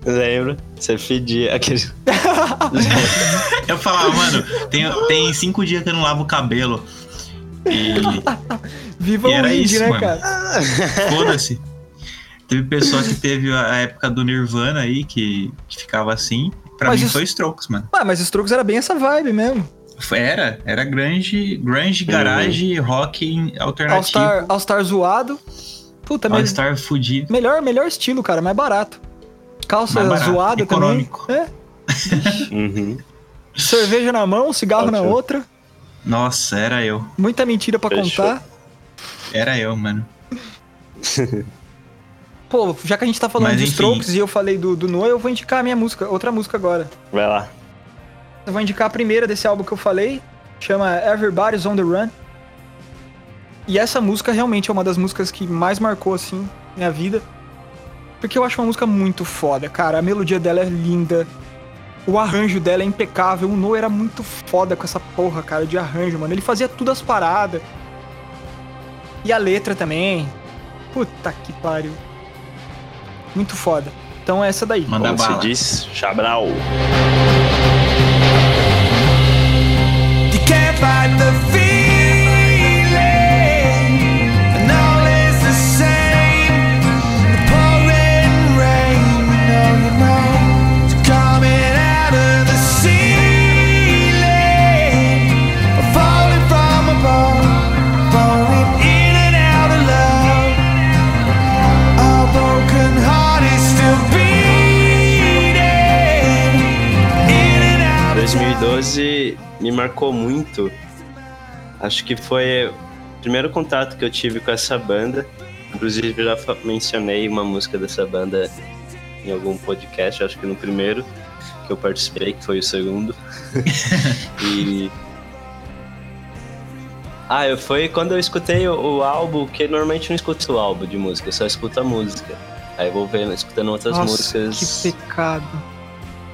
Lembro? Você fedia aquele. Eu falava, mano, tem, tem cinco dias que eu não lavo o cabelo. E Viva e o isso, né, mano. cara? foda-se. Teve pessoa que teve a época do Nirvana aí, que, que ficava assim. Pra Mas mim isso- foi Strokes, mano. Ah, mas Strokes era bem essa vibe mesmo. Era, era grunge, grunge garage, rock All alternativo. Star, All Star zoado. Puta, me- All-Star fudido. melhor, melhor estilo, cara, mais barato. Calça Mais barato, zoada econômico. também. É. Uhum. Cerveja na mão, cigarro na Ótimo. outra. Nossa, era eu. Muita mentira pra Fechou. contar. Era eu, mano. Pô, já que a gente tá falando Mas, de enfim. Strokes e eu falei do, do Noah, eu vou indicar a minha música, outra música agora. Vai lá. Eu vou indicar a primeira desse álbum que eu falei, chama Everybody's on the Run. E essa música realmente é uma das músicas que mais marcou, assim, minha vida. Porque eu acho uma música muito foda, cara. A melodia dela é linda. O arranjo dela é impecável. O Noah era muito foda com essa porra, cara, de arranjo, mano. Ele fazia tudo as paradas. E a letra também. Puta que pariu. Muito foda. Então é essa daí. Manda Como se bala. diz, Chabral. You can't fight the marcou muito. Acho que foi o primeiro contato que eu tive com essa banda. Inclusive, já mencionei uma música dessa banda em algum podcast, acho que no primeiro que eu participei, que foi o segundo. e. Ah, eu, foi quando eu escutei o, o álbum, que normalmente eu não escuto o álbum de música, eu só escuto a música. Aí eu vou vendo, escutando outras Nossa, músicas. que pecado.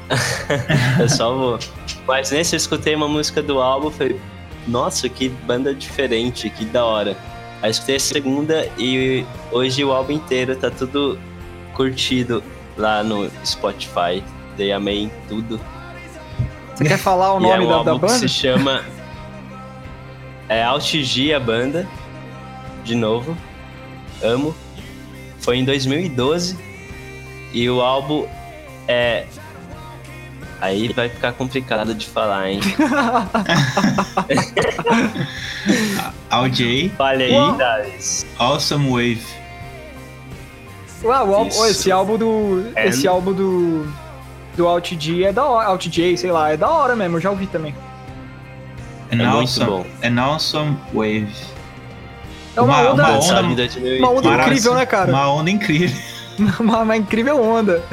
Eu só vou. Mas nesse eu escutei uma música do álbum, falei, nossa, que banda diferente, que da hora. Aí escutei a segunda e hoje o álbum inteiro tá tudo curtido lá no Spotify. Dei amei tudo. Você quer falar o e é nome um da, álbum da banda? que se chama. É Altigi a banda. De novo. Amo. Foi em 2012. E o álbum é. Aí vai ficar complicado de falar, hein? Al J, Olha aí, Uau. Thales. Awesome Wave. Uau, álbum- esse álbum do. É. Esse álbum do. Do Alt G é da hora. Alt J, sei lá, é da hora mesmo, eu já ouvi também. An É muito awesome, bom. An awesome Wave. É uma, Uma- onda. uma onda- em 2008. Uma onda incrível, né, cara? Uma onda incrível. Uma, uma incrível onda.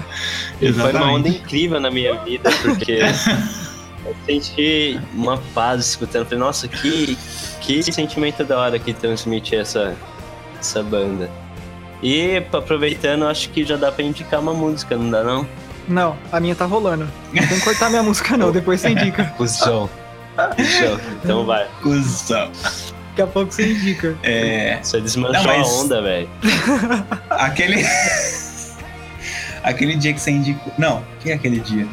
E foi uma Exatamente. onda incrível na minha vida, porque eu senti uma paz escutando. Falei, nossa, que, que sentimento da hora que transmite essa, essa banda. E aproveitando, acho que já dá pra indicar uma música, não dá não? Não, a minha tá rolando. Não tem que cortar minha música, não, depois você indica. Cusão. Cusão. Então vai. Cusão. Daqui a pouco você indica. É, Você desmanchou Não, mas- a onda, velho. aquele. aquele dia que você indicou. Não, que é aquele dia?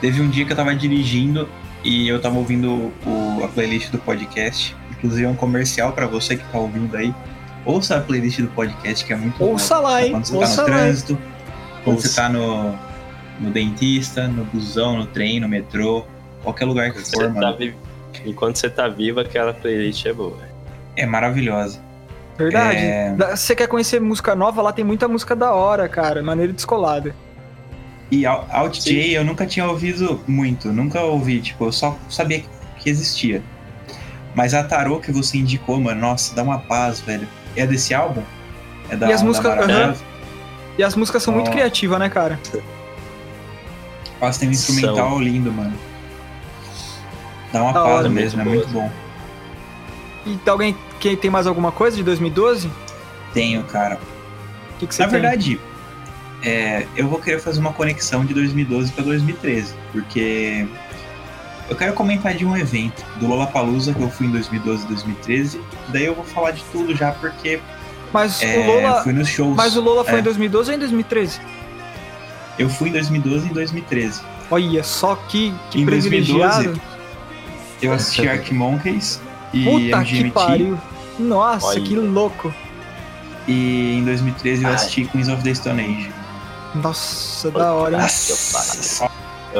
Teve um dia que eu tava dirigindo e eu tava ouvindo o- a playlist do podcast. Inclusive é um comercial pra você que tá ouvindo aí. Ouça a playlist do podcast, que é muito Ouça boa. lá, hein? Quando você Ouça tá no lá. trânsito, quando Ouça. você tá no, no dentista, no busão, no trem, no metrô, qualquer lugar que Você for, tá mano. vi- Enquanto você tá vivo, aquela playlist é boa. É maravilhosa. Verdade. É. Você quer conhecer música nova, lá tem muita música da hora, cara. Maneira descolada. E Al- Alt. J eu nunca tinha ouvido muito, nunca ouvi, tipo, eu só sabia que existia. Mas a tarô que você indicou, mano, nossa, dá uma paz, velho. É desse álbum? É da E as músicas-? E as músicas são muito Ó. criativas, né, cara? Nossa, tem um instrumental São. lindo, mano. Dá uma Da paz hora. mesmo, é Muito muito bom. E tem alguém que tem mais alguma coisa de 2012? Tenho, cara. O que, que você Na tem? verdade, é, eu vou querer fazer uma conexão de 2012 pra 2013, porque eu quero comentar de um evento do Lollapalooza que eu fui em 2012 e 2013. Daí eu vou falar de tudo já, porque Mas é, o Lola. fui nos shows. Mas o Lola foi É. em 2012 ou em 2013? Eu fui em 2012 e em 2013. Olha, só que, que Em privilegiado. 2012, Eu assisti Ark Monkeys e Puta que MGMT. pariu. Nossa, Olha. que louco. E em 2013 eu Ai. assisti Queens of the Stone Age. Nossa, da hora, hein? Nossa,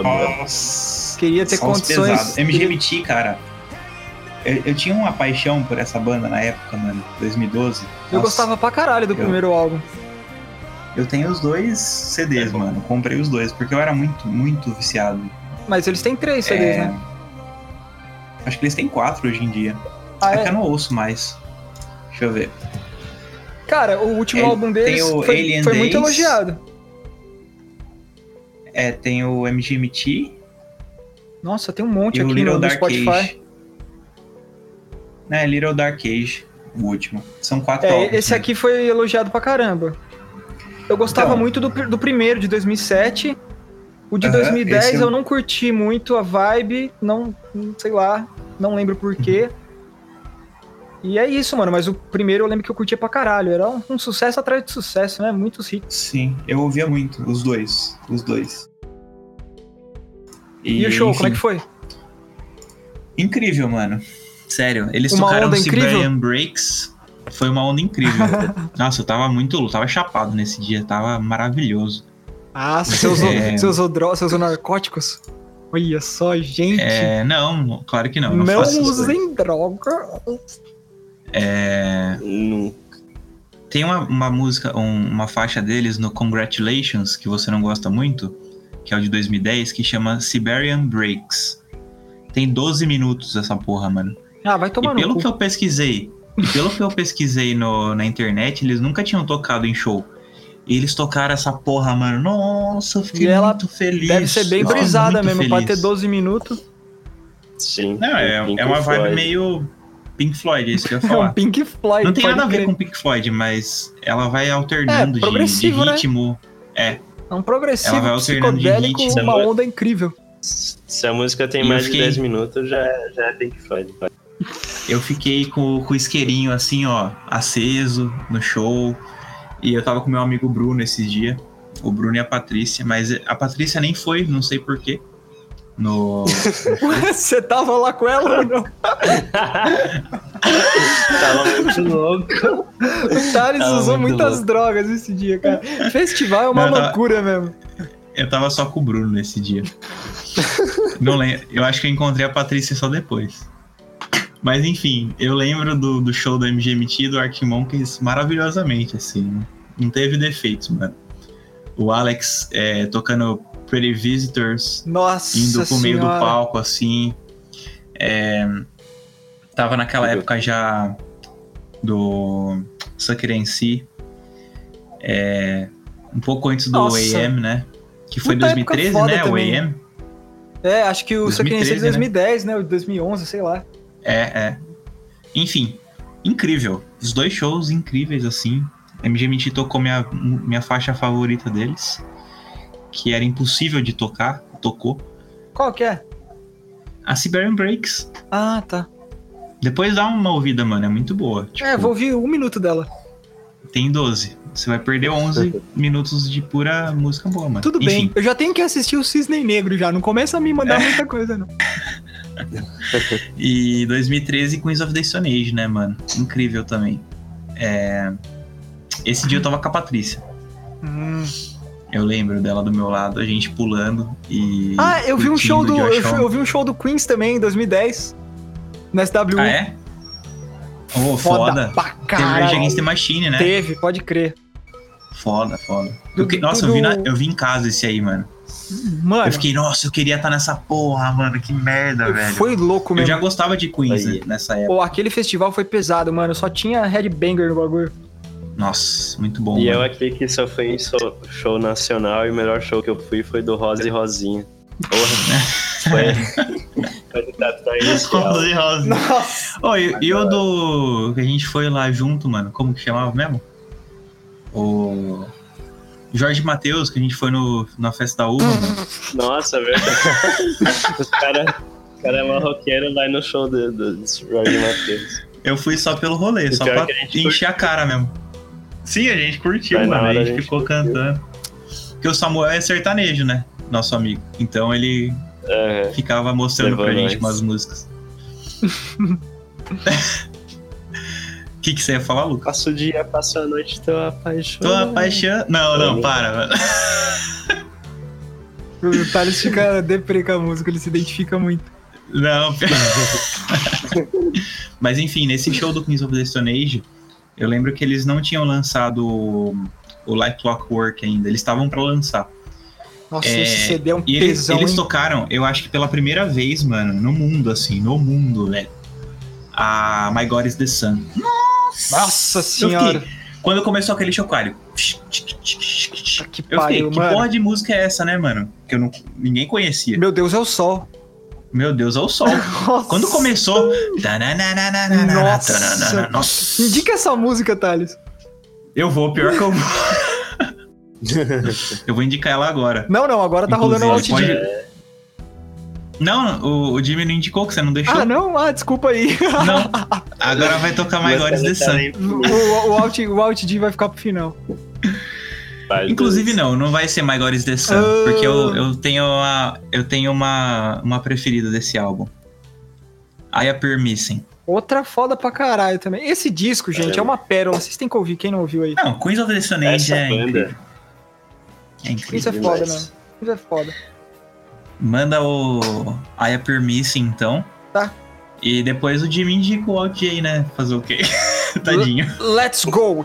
nossa. Queria ter Sons condições. pesados. MGMT, cara. Eu, eu tinha uma paixão por essa banda na época, mano, 2012. Eu Nossa, gostava pra caralho do Eu- primeiro álbum. Eu tenho os dois CDs, mano. Comprei os dois, porque eu era muito, muito viciado. Mas eles têm três CDs, É, né? Acho que eles têm quatro hoje em dia. Ah, é que eu é? não ouço mais. Deixa eu ver. Cara, o último Ele- álbum deles foi, Alien foi muito elogiado. É, tem o MGMT Nossa, tem um monte aqui no, no Spotify. Age. É, Little Dark Age, o último. São quatro É, álbuns. esse né? aqui foi elogiado pra caramba. Eu gostava Então. muito do, do primeiro, de 2007. O de Aham, 2010 esse eu... eu- não curti muito a vibe, não, sei lá, não lembro porquê. E é isso, mano, mas o primeiro eu lembro que eu curtia pra caralho. Era um, um sucesso atrás de sucesso, né? Muitos hits. Sim, eu ouvia muito, os dois. Os dois. E, o show, como é enfim, que foi? Incrível, mano. Sério, eles Uma tocaram onda Siberian incrível? Breaks. Foi uma onda incrível. Nossa, eu tava muito, tava chapado nesse dia, tava maravilhoso. Ah, usou, É. você usou narcóticos? Olha só, gente. É, não, claro que não. Não, não usem droga. É, Não- tem uma, uma música, um- uma faixa deles no Congratulations, que você não gosta muito, que é o de 2010, que chama Siberian Breaks. Tem 12 minutos essa porra, mano. Ah, vai tomar e no pelo cu. que eu pesquisei, e pelo que eu pesquisei no, na internet, eles nunca tinham tocado em show. E eles tocaram essa porra, mano. Nossa, eu fiquei E ela muito feliz. Deve ser bem Nossa, brisada mesmo, pra feliz. ter 12 minutos. Sim. Não, é, Pink é uma vibe Floyd. meio Pink Floyd, é isso que eu ia É um falar. Pink Floyd. Não tem pode nada a ver crer. com Pink Floyd, mas ela vai alternando É, de- progressivo, de, né? ritmo. É um progressivo Ela vai alternando de ritmo. uma onda incrível. Se a música tem E mais fiquei- de 10 minutos, já, é- já é Pink Floyd. Eu fiquei com, com o isqueirinho assim, ó, aceso no show. E eu tava com meu amigo Bruno esses dias. O Bruno e a Patrícia, mas a Patrícia nem foi, não sei porquê. No. Você tava lá com ela ou não? Tava muito louco. O Thales Tava usou muitas louco. drogas esse dia, cara. Festival é uma Não, loucura mesmo. Eu tava só com o Bruno nesse dia. Não lembro. Eu acho que eu encontrei a Patrícia só depois. Mas enfim, eu lembro do, do show do MGMT e do Arctic Monkeys maravilhosamente, assim. Não teve defeitos, mano. O Alex é, tocando Pretty Visitors, Nossa indo pro meio do palco, assim. É, tava naquela época já do Sucker MC. É, um pouco antes do Nossa. AM, né? Que foi Puta época 2013, foda né? também. O AM. É, acho que o Sacriense é de 2013, 2010, né? De 2011, sei lá. É, é. Enfim, incrível. Os dois shows incríveis, assim. MGMT tocou minha, minha faixa favorita deles, que era impossível de tocar, tocou. Qual que é? A Siberian Breaks. Ah, tá. Depois dá uma ouvida, mano, é muito boa. Tipo, É, vou ouvir um minuto dela. Tem 12. Você vai perder 11 minutos de pura música boa, mano. Tudo Enfim, bem. Eu já tenho que assistir o Cisne Negro já. Não começa a me É. mandar muita coisa, não. E 2013, Queens of the Stone Age, né, mano? Incrível também. É, Esse dia eu tava com a Patrícia. Hum. Eu lembro dela do meu lado, a gente pulando e. Ah, eu vi um show do. Eu, eu vi um show do Queens também em 2010. Na SW. Ah, é? Oh, foda. pra Teve caralho. Rage Against the Machine, né? Teve, pode crer. Foda, foda. Do- Eu Nossa, do- eu vi, na- eu vi em casa esse aí, mano. Mano, Eu fiquei, nossa, eu queria estar nessa porra, mano. Que merda, velho. foi louco Eu mesmo. já gostava de Queens né, nessa época. Pô, aquele festival foi pesado, mano. Só tinha headbanger no bagulho. Nossa, muito bom. E eu mano. aqui que só fui em show, show nacional e o melhor show que eu fui foi do Rosa e Rosinha. Porra. Foi, foi. Rosa e Rosa. Nossa. Oh, e, e o do. que a gente foi lá junto, mano? Como que chamava mesmo? O. Jorge Matheus, que a gente foi no, na festa da uva, mano. Nossa, verdade. Os caras cara é marroqueiro vai no show do, do, do Jorge Matheus. Eu fui só pelo rolê, O só pra é que a gente encher a cara mesmo. Sim, a gente curtiu, na mano. A gente, a gente ficou curtiu. cantando. Porque o Samuel é sertanejo, né? Nosso amigo. Então ele É, ficava mostrando pra gente nós. umas músicas. O que, que você ia falar, Lucas? passo o dia, passo a noite, tô apaixonado. Tô apaixonado. Não, não, para, mano. O Thales fica deprê com a música, ele se identifica muito. Não. Mas enfim, nesse show do Queens of the Stone Age, eu lembro que eles não tinham lançado o, o Like Clockwork ainda. Eles estavam pra lançar. Nossa, É, esse CD é um E eles, tesão, eles hein? tocaram, eu acho que pela primeira vez, mano, no mundo, assim, no mundo, velho. A My God is the Sun. Nossa senhora. fiquei- quando começou aquele chocalho. Que Eu fiquei, que mano. porra de música é essa, né, mano? Que eu não, ninguém conhecia. Meu Deus, é o sol. Meu Deus, é o sol. Nossa. Quando começou. Nossa. Nossa. Indica essa música, Thales. Eu vou, pior que eu vou. eu vou indicar ela agora. Não, não, agora tá rolando o Inclusive, D. pode- Não, o, o Jimmy não indicou que você não deixou. Ah, não? Ah, desculpa aí. Não. Agora vai tocar My God is the Sun. o, o, Alt, o Alt D vai ficar pro final. Inclusive não, não vai ser My God is the Sun, Ah. porque eu, eu tenho, uma, eu tenho uma, uma preferida desse álbum. I Appear Missing. Outra foda pra caralho também. Esse disco, gente, é uma pérola. Vocês têm que ouvir, quem não ouviu aí. Não, Queens of the Stone Age é banda. incrível. É incrível. Isso é foda demais. mesmo. Isso é foda. Manda o I Appear Missing, então. Tá. E depois o Jimmy indica o Alt aí, né? Fazer o quê? Tadinho. Let's go!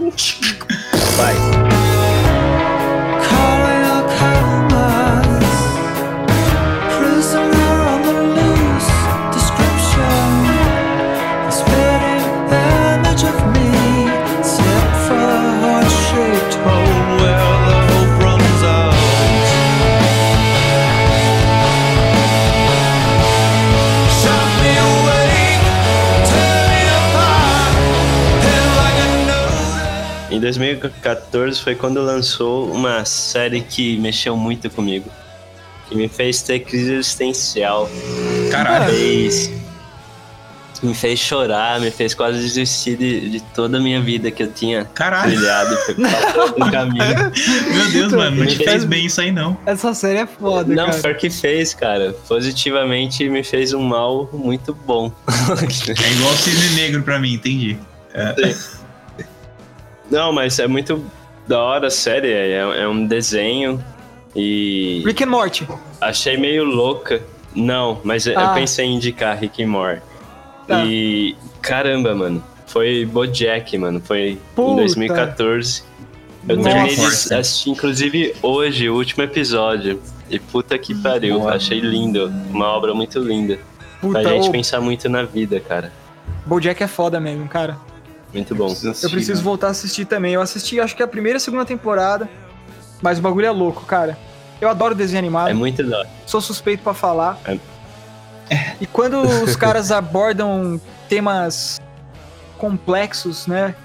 Vai. 2014 foi quando lançou uma série que mexeu muito comigo. Que me fez ter crise existencial. Caralho. Me fez chorar, me fez quase desistir de, de toda a minha vida que eu tinha Caralho. trilhado no caminho. Meu Deus, Então, mano, não te me fez fez- bem isso aí, não. Essa série é foda, Não, cara. pior que fez, cara. Positivamente me fez um mal muito bom. É igual o Cisne Negro pra mim, entendi. Não, mas é muito da hora a série. É, é um desenho e Rick and Morty. achei meio louca. Não, mas eu- Ah. eu pensei em indicar Rick and Morty. Tá. E caramba, mano. Foi Bojack, mano. Foi Puta. em 2014. Eu Nossa. terminei de assistir, inclusive, hoje, o último episódio. E puta que pariu, Boa. achei lindo. Uma obra muito linda. Puta, pra gente ô, pensar muito na vida, cara. Bojack é foda mesmo, cara. Muito bom. Eu preciso voltar a assistir também. Eu assisti, acho que a primeira e a segunda temporada. Mas o bagulho é louco, cara. Eu adoro desenho animado. É muito da. Sou suspeito pra falar. É. E quando os caras abordam temas complexos, né?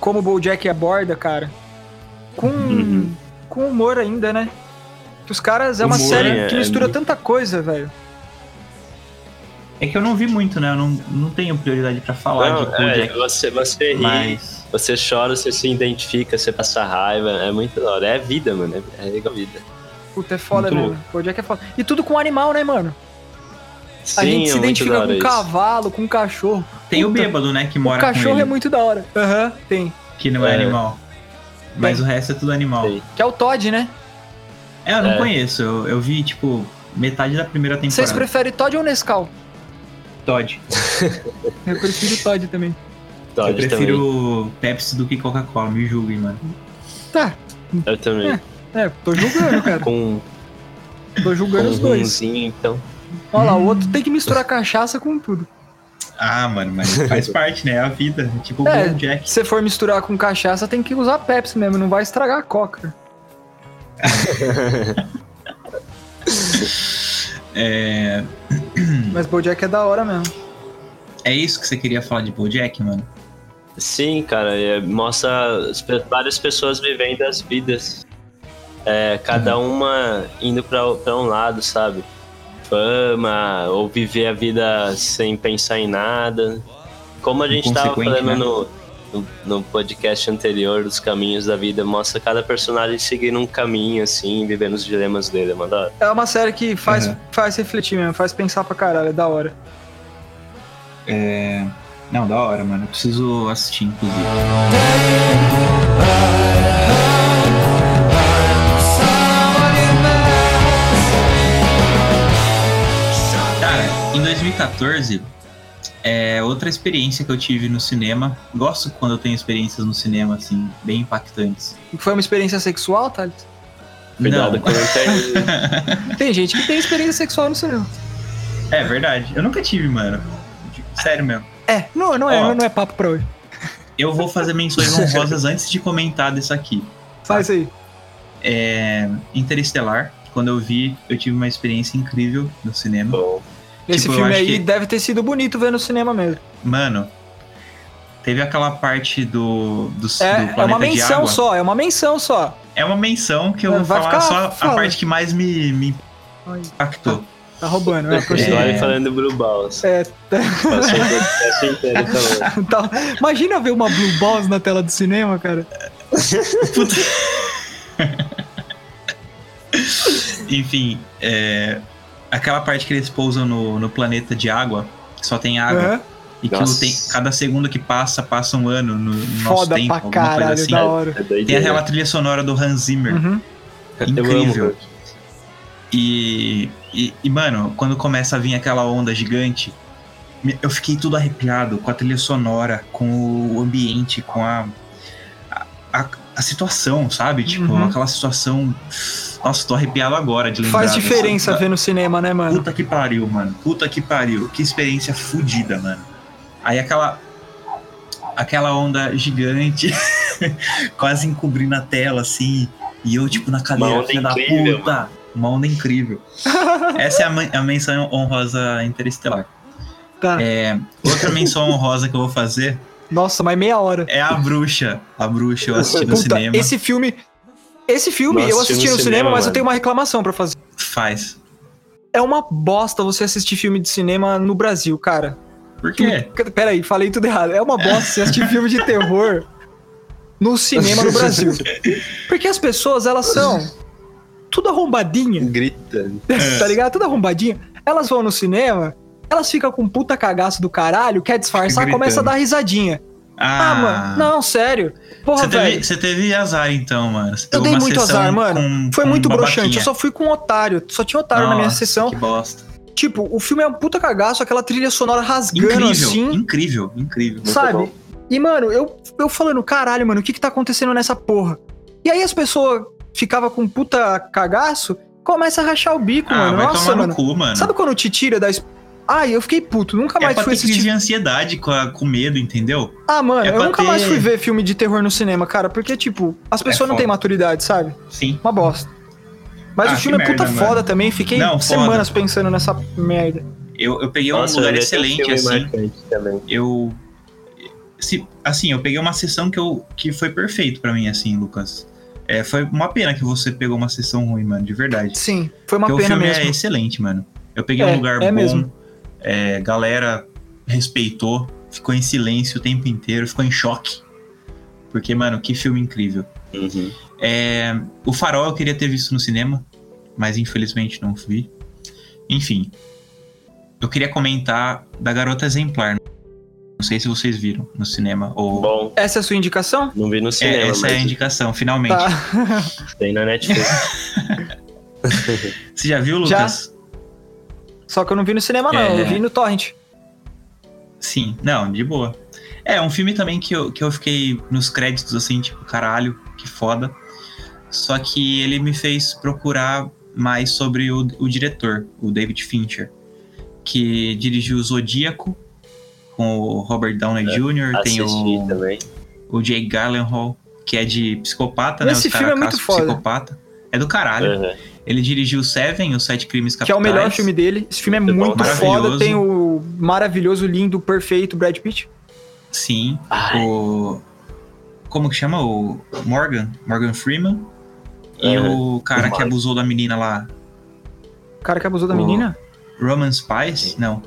Como o BoJack aborda, cara, com Uhum. com humor ainda, né? Que os caras é uma Humor, série é, que é mistura muito- tanta coisa, velho. É que eu não vi muito, né? Eu não, não tenho prioridade pra falar Não, de é, Bojack. você, você ri, Mas. você chora, você se identifica, você passa raiva. É muito da hora. É vida, mano. É, é igual vida. Puta, é foda Muito mesmo. BoJack é foda. E tudo com animal, né, mano? Sim, a gente é se identifica com um cavalo, com um cachorro. Tem o Puta, bêbado, né? Que O mora com cachorro ele, é muito da hora. Aham, tem. que não é, É. animal. Mas Tem. o resto é tudo animal. Sei. Que é o Todd, né? É, eu não É. conheço. Eu, eu vi, tipo, metade da primeira temporada. Vocês preferem Todd ou Nescau? Todd. Eu prefiro Todd também. Todd eu prefiro Pepsi do que Coca-Cola, me julguem, mano. Tá, também. Eu também. é, tô julgando, cara. Com, Tô com julgando um os dois. rumzinho, então. Olha lá, o outro tem que misturar cachaça com tudo. Ah, mano, mas faz parte, né? É a vida. É tipo o É. Jack. Se você for misturar com cachaça, tem que usar Pepsi mesmo, não vai estragar a coca. É... Mas Bojack é da hora mesmo. é isso que você queria falar de Bojack, mano? Sim, cara, é, mostra várias pessoas vivendo as vidas. É, cada uma indo pra, pra um lado, sabe? Fama, ou viver a vida sem pensar em nada. Como a gente tava falando né? no, no, no podcast anterior dos caminhos da vida, mostra cada personagem seguindo um caminho, assim, vivendo os dilemas dele, é. É uma série que faz, Uhum. faz refletir mesmo, faz pensar pra caralho, é da hora. É... Não, da hora, mano. Eu preciso assistir, inclusive. Cara, 2014, é outra experiência que eu tive no cinema. Gosto quando eu tenho experiências no cinema, assim, bem impactantes. Foi uma experiência sexual, Thales? Cuidado Não. com a internet. Tem gente que tem experiência sexual no cinema. É verdade. Eu nunca tive, mano. Sério mesmo. É, não, não, é, Ó. não é papo pra hoje. Eu vou fazer menções honrosas antes de comentar desse aqui. Faz aí. É, Interestelar. Quando eu vi, eu tive uma experiência incrível no cinema. Bom, Esse Tipo, filme aí que- deve ter sido bonito ver no cinema mesmo. Mano, teve aquela parte do, do, do É, planeta é uma de menção água. só, é uma menção só. É uma menção que eu vou Vai falar ficar- só a fala. parte que mais me, me impactou. Tá roubando, né? Por É. Vai falando do Blue Balls. É, Passou inteiro falando. tá- Imagina ver uma Blue Balls na tela do cinema, cara. Puta. Enfim, é, aquela parte que eles pousam no, no planeta de água, que só tem água. Aham. E que tem, cada segundo que passa, passa um ano no, no nosso Foda tempo, pra alguma caralho, coisa assim. da hora. É Tem aquela trilha sonora do Hans Zimmer. Uhum. Incrível. E, e, e, mano, quando começa a vir aquela onda gigante, eu fiquei tudo arrepiado com a trilha sonora, com o ambiente, com a, a, a- a situação, sabe? Tipo, Uhum. aquela situação. Nossa, tô arrepiado agora de lembrar. Faz diferença da- ver no cinema, né, mano? Puta que pariu, mano. Puta que pariu. Que experiência fodida, mano. Aí aquela. Aquela onda gigante, quase encobrindo a tela, assim. E eu, tipo, na cadeira, Uma onda filha da incrível, puta. Uma onda incrível. Essa é a, a menção honrosa interestelar. Tá. É, outra menção honrosa que eu vou fazer Nossa, mas meia hora. é a bruxa. A bruxa eu assisti no Puta, cinema. esse filme. Esse filme Nossa, eu assisti no no cinema, cinema, mas eu tenho uma reclamação pra fazer. Faz. É uma bosta você assistir filme de cinema no Brasil, cara. Por quê? Pera aí, falei tudo errado. É uma bosta você assistir filme de terror no cinema no Brasil. Porque as pessoas, elas são tudo arrombadinha, Gritando. tá ligado? Tudo arrombadinha. Elas vão no cinema, elas ficam com puta cagaço do caralho, quer disfarçar, Gritando. começa a dar risadinha. Ah, mano, não, sério. Porra, Você teve, você teve azar então, mano. Eu dei muito azar, mano. com- Foi com muito babaquinha. broxante. Eu só fui com um otário. Só tinha otário na minha Nossa, sessão. Que bosta. Tipo, o filme é um puta cagaço, aquela trilha sonora rasgando Incrível, assim. incrível, incrível. sabe? bom. E, mano, eu, eu falando, caralho, mano, o que que tá acontecendo nessa porra? E aí as pessoas ficavam com puta cagaço, começa a rachar o bico, Ah, mano. vai Nossa, tomar mano. no cu, mano. Sabe quando te tira da. Ai, eu fiquei puto, nunca é mais pra fui ter crise assistir. de ansiedade com, a- com medo, entendeu? Ah, mano, é eu nunca mais ter- fui ver filme de terror no cinema, cara, porque, tipo, as pessoas não foda. têm maturidade, sabe? Sim. Uma bosta. Mas Ah, o filme é puta merda, foda mano. também, fiquei Não, foda. semanas pensando nessa merda. Eu, eu peguei Nossa, um lugar excelente, assim. Eu. Se, assim, eu peguei uma sessão que, eu, que foi perfeito pra mim, assim, Lucas. É, foi uma pena que você pegou uma sessão ruim, mano, de verdade. Sim, foi uma Porque o pena filme mesmo. é excelente, mano. Eu peguei É, um lugar é bom, mesmo. É, galera respeitou, ficou em silêncio o tempo inteiro, ficou em choque. Porque, mano, que filme incrível. Uhum. É, o Farol eu queria ter visto no cinema, mas infelizmente não vi. Enfim, eu queria comentar da Garota Exemplar. Não sei se vocês viram no cinema ou. Bom, Essa é a sua indicação? não vi no é, cinema, essa é a mas indicação, finalmente. Tá. tem na Netflix. Você já viu, Já. Só que eu não vi no cinema, não. É. Eu vi no Torrent. Sim, não, de boa. É, um filme também que eu, que eu fiquei nos créditos assim, tipo, caralho, que foda. Só que ele me fez procurar mais sobre o, o diretor, o David Fincher, que dirigiu o Zodíaco com o Robert Downey Jr., tem o, também. o Jake Gyllenhaal, que é de psicopata, né? Esse Os filme é muito foda. psicopata. É do caralho. Uhum. Ele dirigiu Seven, Os Sete Crimes Que é Capitais. o melhor filme dele. Esse filme é Muito foda. Tem o maravilhoso, lindo, perfeito Brad Pitt. Sim. Ai. O. Como que chama? O Morgan? Morgan Freeman. E Uhum. o cara O que abusou da menina lá. O cara que abusou da O- menina. Roman Spice? Não.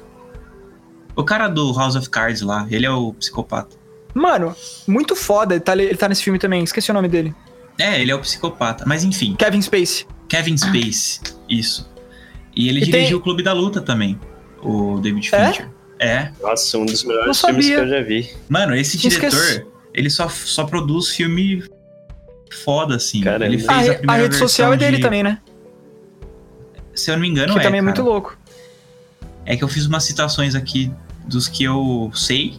O cara do House of Cards lá. Ele é o psicopata. Mano, muito foda. Ele tá, ele tá nesse filme também. Esqueci o nome dele. É, ele é o psicopata. Mas enfim. Kevin Spacey. Kevin Space. Isso. E ele E dirigiu tem- o Clube da Luta também. O David É? Fincher. É. Nossa, um dos melhores filmes que eu já vi. Mano, esse diretor, esquecido. ele só, só produz filme foda, assim. Caramba. Ele fez A, a, a primeira rede social é dele de- também, né? Se eu não me engano, que é, também é cara. muito louco. É que eu fiz umas citações aqui dos que eu sei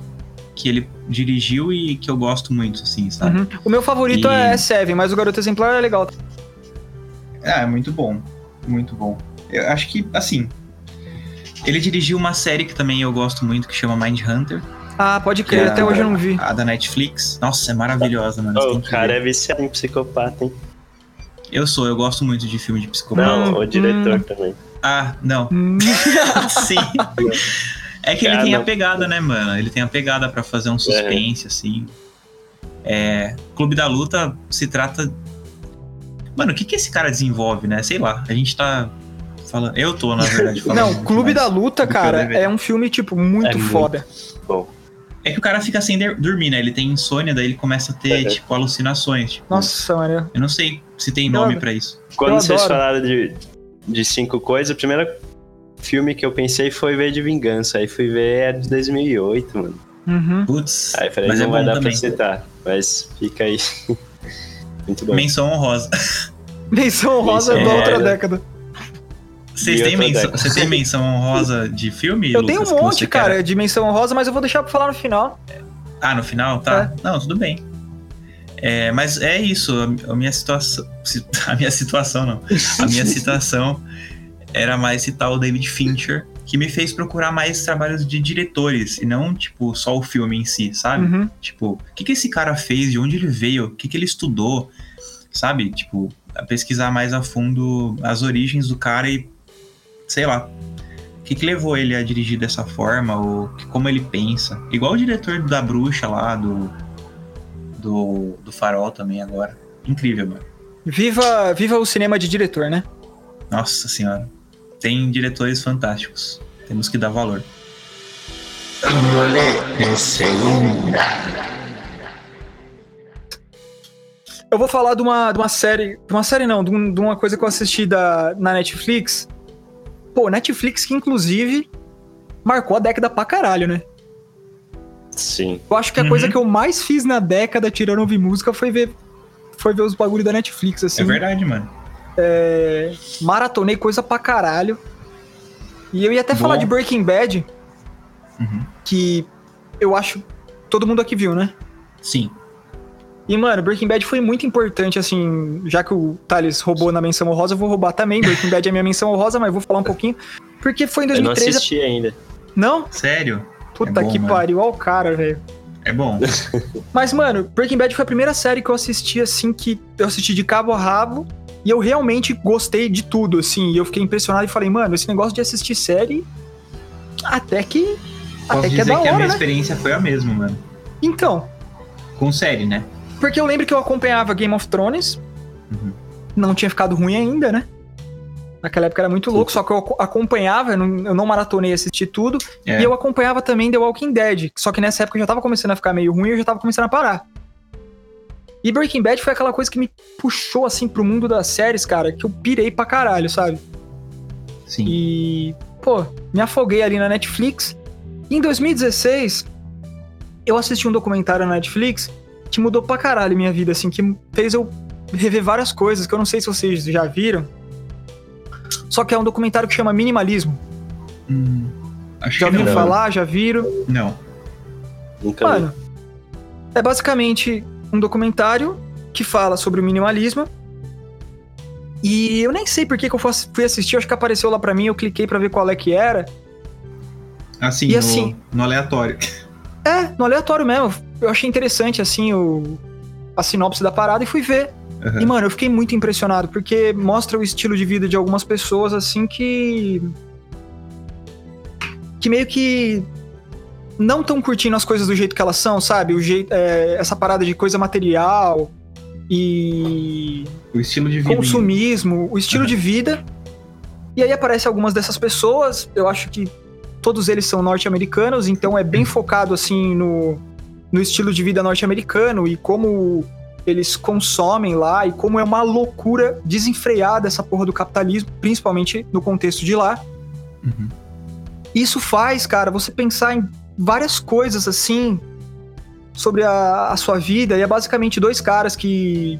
que ele dirigiu e que eu gosto muito, assim, sabe? Uhum. O meu favorito E- é Seven, mas o Garoto Exemplar é legal. Ah, é muito bom. Muito bom. Eu acho que, assim. Ele dirigiu uma série que também eu gosto muito, que chama Mind Hunter. Ah, pode crer, é até hoje eu não vi. A da Netflix. Nossa, é maravilhosa, mano. o cara ver. é viciado em psicopata, hein? Eu sou, eu gosto muito de filme de psicopata. Não, Hum, o diretor hum. também. Ah, não. Hum, Sim. É que ele Ah, tem a pegada, né, mano? Ele tem a pegada pra fazer um suspense, assim. É. Clube da Luta se trata. Mano, o que que esse cara desenvolve, né? Sei lá. A gente tá falando. Eu tô, na verdade, falando. Não, muito Clube da Luta, cara, é um filme, tipo, muito É muito. foda. Bom, É que o cara fica sem dormir, né? Ele tem insônia, daí ele começa a ter, Uhum. tipo, alucinações. Tipo, Nossa, mano. Eu não sei se tem nome pra isso. quando Eu vocês adoro. falaram de, de cinco coisas, o primeiro filme que eu pensei foi ver de vingança. Aí fui ver é de 2008, mano. Uhum. Putz, Aí falei, mas não é vai dar também. pra citar. Mas fica aí. Muito bom. Menção honrosa. Menção honrosa Menção da outra honrosa. década. Vocês têm menção, você tem menção honrosa de filme? Eu tenho Lucas, um que monte, cara, quer? de menção honrosa, mas eu vou deixar pra falar no final. Ah, no final? Tá. É. Não, tudo bem. É, mas é isso, a, a minha situação. A minha situação, não. A minha citação era mais citar o David Fincher, que me fez procurar mais trabalhos de diretores, e não, tipo, só o filme em si, sabe? Uhum. Tipo, o que, que esse cara fez, de onde ele veio, o que, que ele estudou, sabe? Tipo, a pesquisar mais a fundo as origens do cara e, sei lá, o que, que levou ele a dirigir dessa forma, ou que- como ele pensa. Igual o diretor da Bruxa lá, do, do, do Farol também agora. Incrível, mano. Viva, viva o cinema de diretor, né? Nossa senhora. Tem diretores fantásticos. Temos que dar valor. Eu vou falar de uma, de uma série. De uma série não, de, um- de uma coisa que eu assisti da, na Netflix. Pô, Netflix que inclusive marcou a década pra caralho, né? Sim. Eu acho que a Uhum. coisa que eu mais fiz na década, tirando ouvir música, foi ver. Foi ver os bagulho da Netflix, assim. É verdade, mano. É, maratonei coisa pra caralho. E eu ia até Bom. falar de Breaking Bad, Uhum. que eu acho. Todo mundo aqui viu, né? Sim. E, mano, Breaking Bad foi muito importante, assim, já que o Thales roubou na menção honrosa, eu vou roubar também. Breaking Bad é minha menção honrosa, mas vou falar um pouquinho. Porque foi em Eu não 2013. assisti ainda. Não? Sério? Puta É bom, que mano. pariu, ó o cara, velho. É bom. Mas, mano, Breaking Bad foi a primeira série que eu assisti, assim, que eu assisti de cabo a rabo. E eu realmente gostei de tudo, assim. E eu fiquei impressionado e falei, mano, esse negócio de assistir série. Até que. Posso até que é da que a hora, minha né? experiência foi a mesma, mano. Então, Com série, né? porque eu lembro que eu acompanhava Game of Thrones. Uhum. Não tinha ficado ruim ainda, né? Naquela época era muito louco, só que eu aco- acompanhava, eu não, eu não maratonei assistir tudo. É. E eu acompanhava também The Walking Dead. Só que nessa época já tava começando a ficar meio ruim e eu já tava começando a parar. E Breaking Bad foi aquela coisa que me puxou assim pro mundo das séries, cara, que eu pirei pra caralho, sabe? Sim. E, pô, me afoguei ali na Netflix. E em 2016, eu assisti um documentário na Netflix que mudou pra caralho minha vida, assim, que fez eu rever várias coisas que eu não sei se vocês já viram. Só que é um documentário que chama Minimalismo. Hum, Já ouviram falar? Já viram? Não. Nunca vi. Mano, é basicamente um documentário que fala sobre o minimalismo. E eu nem sei por que, que eu fui assistir, acho que apareceu lá pra mim, eu cliquei pra ver qual é que era. Assim, E no, assim- no aleatório. É, no aleatório mesmo. Eu achei interessante, assim, o, a sinopse da parada e fui ver. Aham. E, mano, eu fiquei muito impressionado, porque mostra o estilo de vida de algumas pessoas, assim, que. que meio que. Não tão curtindo as coisas do jeito que elas são, sabe? O jeito, é, essa parada de coisa material e O estilo de vida. consumismo, o estilo Aham. de vida. E aí aparece algumas dessas pessoas, eu acho que todos eles são norte-americanos, então é bem focado assim no, no estilo de vida norte-americano e como eles consomem lá e como é uma loucura desenfreada essa porra do capitalismo, principalmente no contexto de lá. Uhum. Isso faz, cara, você pensar em várias coisas assim sobre a, a sua vida. E é basicamente dois caras que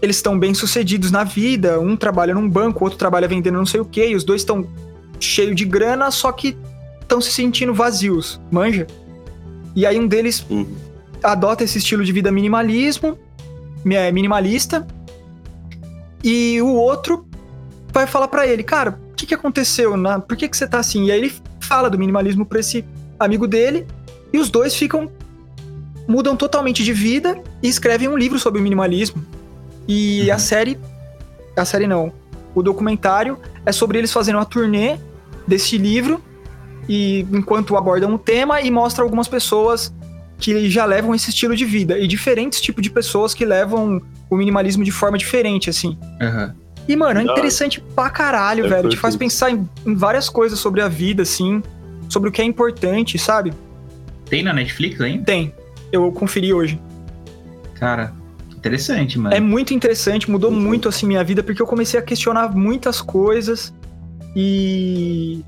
eles estão bem sucedidos na vida. Um trabalha num banco, o outro trabalha vendendo não sei o quê. E os dois estão cheio de grana, só que estão se sentindo vazios, manja? E aí um deles Uhum. adota esse estilo de vida minimalismo, é, minimalista, e o outro vai falar pra ele, cara, o que, que aconteceu? Na, por que, que você tá assim? E aí ele fala do minimalismo pra esse amigo dele, e os dois ficam. mudam totalmente de vida e escrevem um livro sobre o minimalismo. E a série. A série não. O documentário é sobre eles fazendo uma turnê desse livro, e enquanto abordam o tema e mostra algumas pessoas que já levam esse estilo de vida e diferentes tipos de pessoas que levam o minimalismo de forma diferente, assim. Aham. E, mano, é interessante pra caralho, Eu velho. Te faz pensar em, em várias coisas sobre a vida, assim, sobre o que é importante, sabe? Tem na Netflix ainda? Tem. Eu conferi hoje. Cara, interessante, mano. É muito interessante, mudou muito, assim, minha vida, porque eu comecei a questionar muitas coisas e.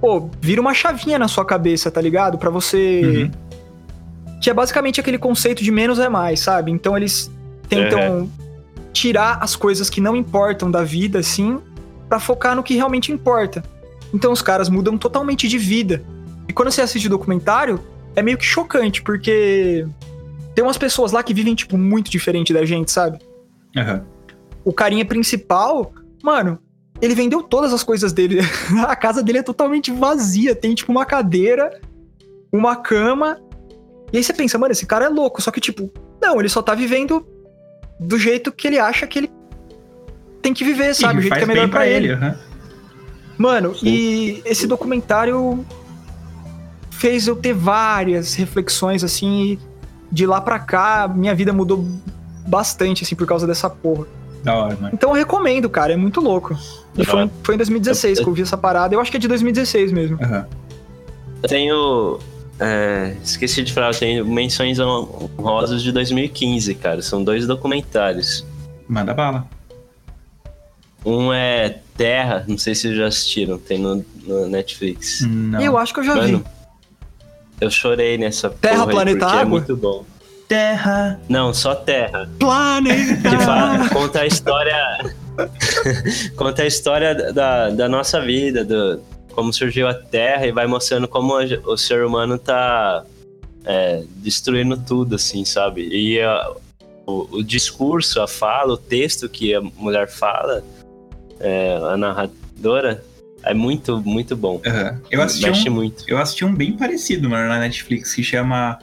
Pô, vira uma chavinha na sua cabeça, tá ligado? Pra você. Uhum. que é basicamente aquele conceito de menos é mais, sabe? Então eles tentam tirar as coisas que não importam da vida, assim, pra focar no que realmente importa. Então os caras mudam totalmente de vida. E quando você assiste o documentário, é meio que chocante, porque tem umas pessoas lá que vivem, tipo, muito diferente da gente, sabe? Aham. O carinha principal, mano, ele vendeu todas as coisas dele. A casa dele é totalmente vazia. Tem, tipo, uma cadeira, uma cama. E aí você pensa, mano, esse cara é louco. Só que, tipo, não, ele só tá vivendo do jeito que ele acha que ele tem que viver, sabe? E o jeito que é melhor pra ele. aham. Mano, e esse documentário fez eu ter várias reflexões, assim, e de lá pra cá, minha vida mudou bastante, assim, por causa dessa porra. Da hora, mano. Então eu recomendo, cara, é muito louco. E foi, foi em 2016 que eu vi essa parada. Eu acho que é de 2016 mesmo. Aham. Eu tenho. É, esqueci de falar, tenho menções honrosas de 2015, cara. São dois documentários. Manda bala. Um é Terra, não sei se vocês já assistiram, tem no, no Netflix. Não. Eu acho que eu já Mano, vi. eu chorei nessa Terra, Planeta, porque é Água? muito bom. Terra. Não, só Terra. Planeta! Que fala, conta a história. conta a história da, da nossa vida, do, como surgiu a Terra e vai mostrando como a- o ser humano tá é, destruindo tudo, assim, sabe? E a- o, o discurso, a fala, o texto que a mulher fala, é, a narradora, é muito, muito bom. Aham. Eu assisti Mexe um, muito. eu assisti um bem parecido, mano, na Netflix, que chama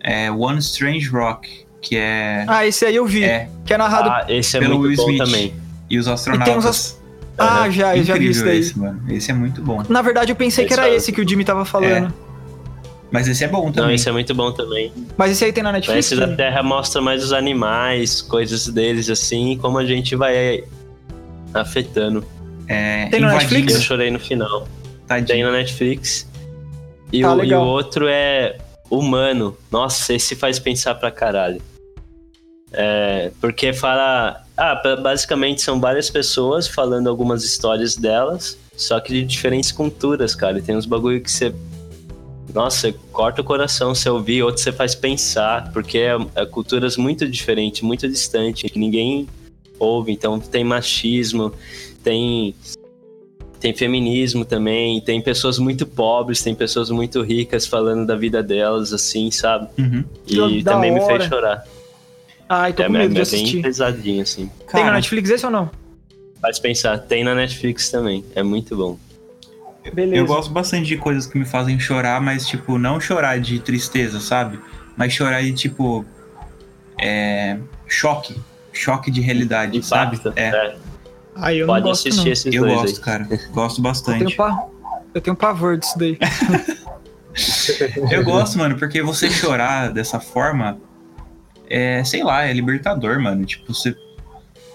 é, One Strange Rock, que é, Ah, esse aí eu vi. é Que é narrado. Ah, esse é pelo muito Will bom Smith. também. e os astronautas. Ah, já, eu já vi isso daí. esse, mano. Esse é muito bom. Na verdade, eu pensei que Esse era é- esse que o Jimmy tava falando. Mas esse é bom Não, também. esse é muito bom também. Mas esse aí tem na Netflix? Esse da? Terra mostra mais os animais, coisas deles assim, e como a gente vai afetando. É, Tem no E Netflix? eu chorei no final. Tem Tadinho. na Netflix. E, Tá, o, e o outro é Humano. Nossa, esse faz pensar pra caralho. É, porque fala. Ah, ba- basicamente são várias pessoas falando algumas histórias delas, só que de diferentes culturas, cara. E tem uns bagulho que você. Nossa, corta o coração você ouvir, outro você faz pensar, porque é, é culturas muito diferentes, muito distantes, que ninguém ouve. Então tem machismo, tem tem feminismo também, tem pessoas muito pobres, tem pessoas muito ricas falando da vida delas, assim, sabe? Uhum. E Da também me fez chorar. Ai, tô É, com medo de é assistir. bem pesadinho, assim. Tem na Cara, Netflix esse ou não? Faz pensar, tem na Netflix também, é muito bom. Beleza. eu gosto bastante de coisas que me fazem chorar, mas, tipo, não chorar de tristeza, sabe? Mas chorar de, tipo, é, choque. Choque de realidade, sabe? É, É, Ai, eu não pode gosto, assistir não. esses eu dois gosto, aí. cara. Gosto Eu bastante. tenho, pa... eu tenho pavor disso daí. Eu gosto, mano, porque você chorar dessa forma é, sei lá, é libertador, mano. Tipo, você.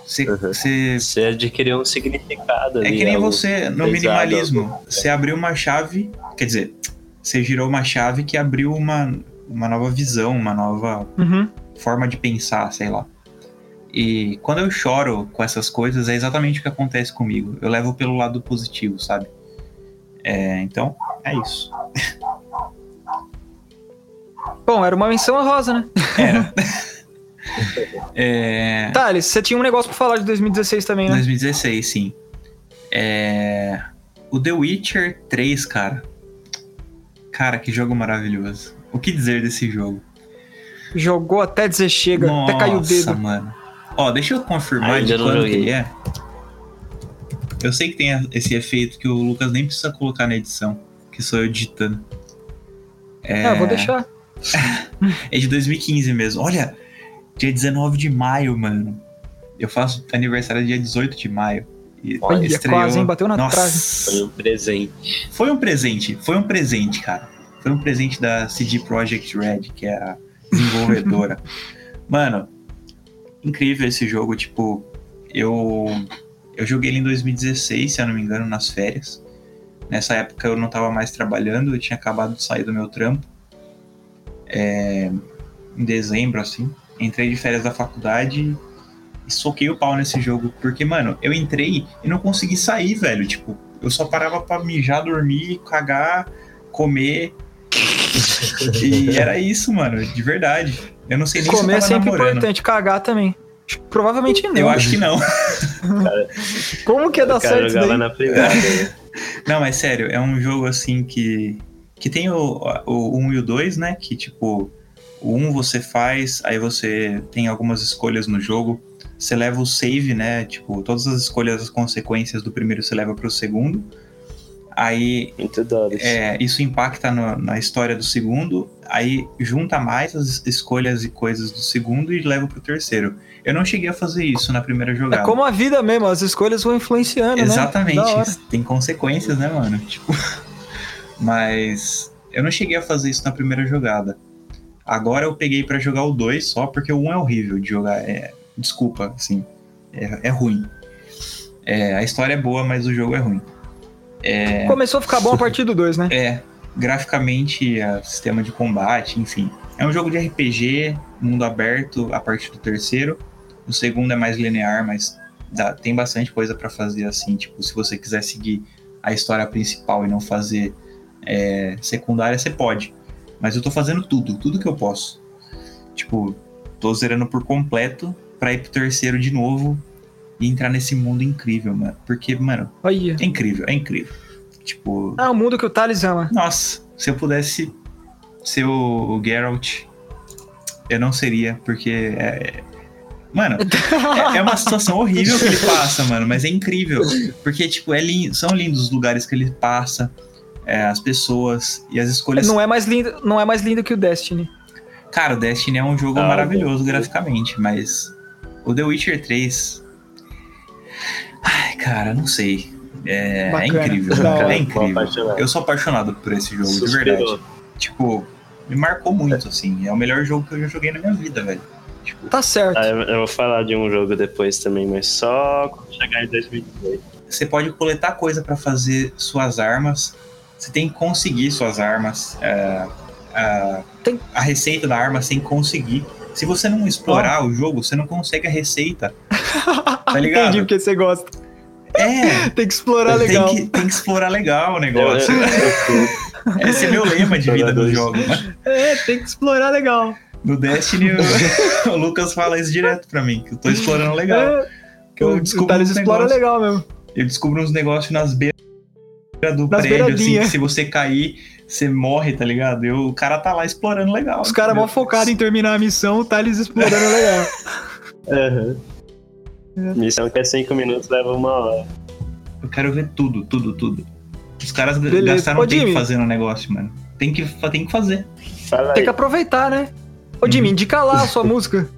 Você, Uhum. você- Você adquiriu um significado é ali. que nem você no pesado, minimalismo. algo- Você abriu uma chave. Quer dizer, você girou uma chave que abriu uma, uma nova visão, uma nova Uhum. forma de pensar, sei lá. E quando eu choro com essas coisas, é exatamente o que acontece comigo. Eu levo pelo lado positivo, sabe? É, então, é isso. Bom, era uma menção rosa, né? Era. é, Thales, você tinha um negócio pra falar de 2016 também, né? 2016, sim. É, o The Witcher 3, cara. Cara, que jogo maravilhoso. O que dizer desse jogo? Jogou até dizer chega, até caiu o dedo. mano. Ó, deixa eu confirmar Ainda de joguei. ele é. Eu sei que tem a- esse efeito que o Lucas nem precisa colocar na edição, que sou eu digitando. É, Ah, vou deixar. É de 2015 mesmo. Olha, dia 19 de maio, mano. Eu faço aniversário dia 18 de maio. E Olha, quase, hein? Bateu na Foi Nossa, um presente. foi um presente, foi um presente, cara. Foi um presente da CD Projekt Red, que é a desenvolvedora. Mano, incrível esse jogo, tipo, eu eu joguei ele em 2016, se eu não me engano, nas férias. Nessa época eu não tava mais trabalhando, eu tinha acabado de sair do meu trampo. É, em dezembro, assim. Entrei de férias da faculdade e soquei o pau nesse jogo. Porque, mano, eu entrei e não consegui sair, velho. Tipo, eu só parava pra mijar, dormir, cagar, comer. e era isso, mano, de verdade. Eu não sei nem Comer é se eu tava sempre namorando. importante, cagar também. Provavelmente não. Eu acho que não. Como que ia dar cara certo isso daí? na privada. né? Não, mas sério, é um jogo assim que. Que tem o, o 1 e o 2, né? Que tipo, o 1 você faz, aí você tem algumas escolhas no jogo. Você leva o save, né? Tipo, todas as escolhas, as consequências do primeiro você leva pro segundo. Aí é, isso impacta no- na história do segundo, aí junta mais as escolhas e coisas do segundo e leva pro terceiro. Eu não cheguei a fazer isso na primeira É jogada. como a vida mesmo, as escolhas vão influenciando, né? Da Exatamente, tem consequências, né, mano? Tipo, mas eu não cheguei a fazer isso na primeira jogada. Agora eu peguei pra jogar o 2 só porque o 1 um é horrível de jogar. É, desculpa, assim, é, é ruim. É, a história é boa, mas o jogo é ruim. Começou a ficar bom a partir do 2, né? É, graficamente, é, sistema de combate, enfim. É um jogo de RPG, mundo aberto a partir do terceiro. O segundo é mais linear, mas dá- tem bastante coisa pra fazer assim. Tipo, se você quiser seguir a história principal e não fazer é, secundária, você pode. Mas eu tô fazendo tudo, tudo que eu posso. Tipo, tô zerando por completo pra ir pro terceiro de novo e entrar nesse mundo incrível, mano. Porque, mano, Olha. é incrível, é incrível. Tipo, Ah, o mundo que o Thales ama. nossa, se eu pudesse ser o, o Geralt, eu não seria, porque é. Mano, é, é uma situação horrível que ele passa, mano, mas é incrível. Porque, tipo, é lin- são lindos os lugares que ele passa, é, as pessoas e as escolhas. Não é mais lindo, não é mais lindo que o Destiny. Cara, o Destiny é um jogo Ah, maravilhoso graficamente, mas o The Witcher 3. Ai, cara, não sei. É, é incrível, da hora. é incrível. Eu sou apaixonado por esse jogo, de Suspirou. verdade. Tipo, me marcou muito, assim. É o melhor jogo que eu já joguei na minha vida, velho. Tipo, Tá certo. Ah, eu eu vou falar de um jogo depois também, mas só quando chegar em 2018. você pode coletar coisa pra fazer suas armas. Você tem que conseguir suas armas. é, a, Tem- a receita da arma sem conseguir. Se você não explorar o jogo, você não consegue a receita. Tá ligado? Entendi porque você gosta. É, Tem que explorar tem legal. que, tem que explorar legal o Eu, negócio. eu, Esse é meu lema de vida do jogo. mano. É, tem que explorar legal. No Destiny, o, o Lucas fala isso direto pra mim, que eu tô explorando legal. É, Que eu o descubro Thales uns explora negócios- legal mesmo. Eu descubro uns negócios nas beiras do Nas prédio, assim, beiradinhas. que se você cair, você morre, tá ligado? Eu, o cara tá lá explorando legal. Os caras mó entendeu? focados em terminar a missão, o Thales explorando legal. Aham. Missão que é 5 minutos leva uma hora. Eu quero ver tudo, tudo, tudo. Os caras Beleza. gastaram Ô, tempo Jimmy. fazendo o negócio, mano. Tem que, tem que fazer. Fala Tem aí. que aproveitar, né? Ô, Jimmy, Uhum. indica lá a sua música.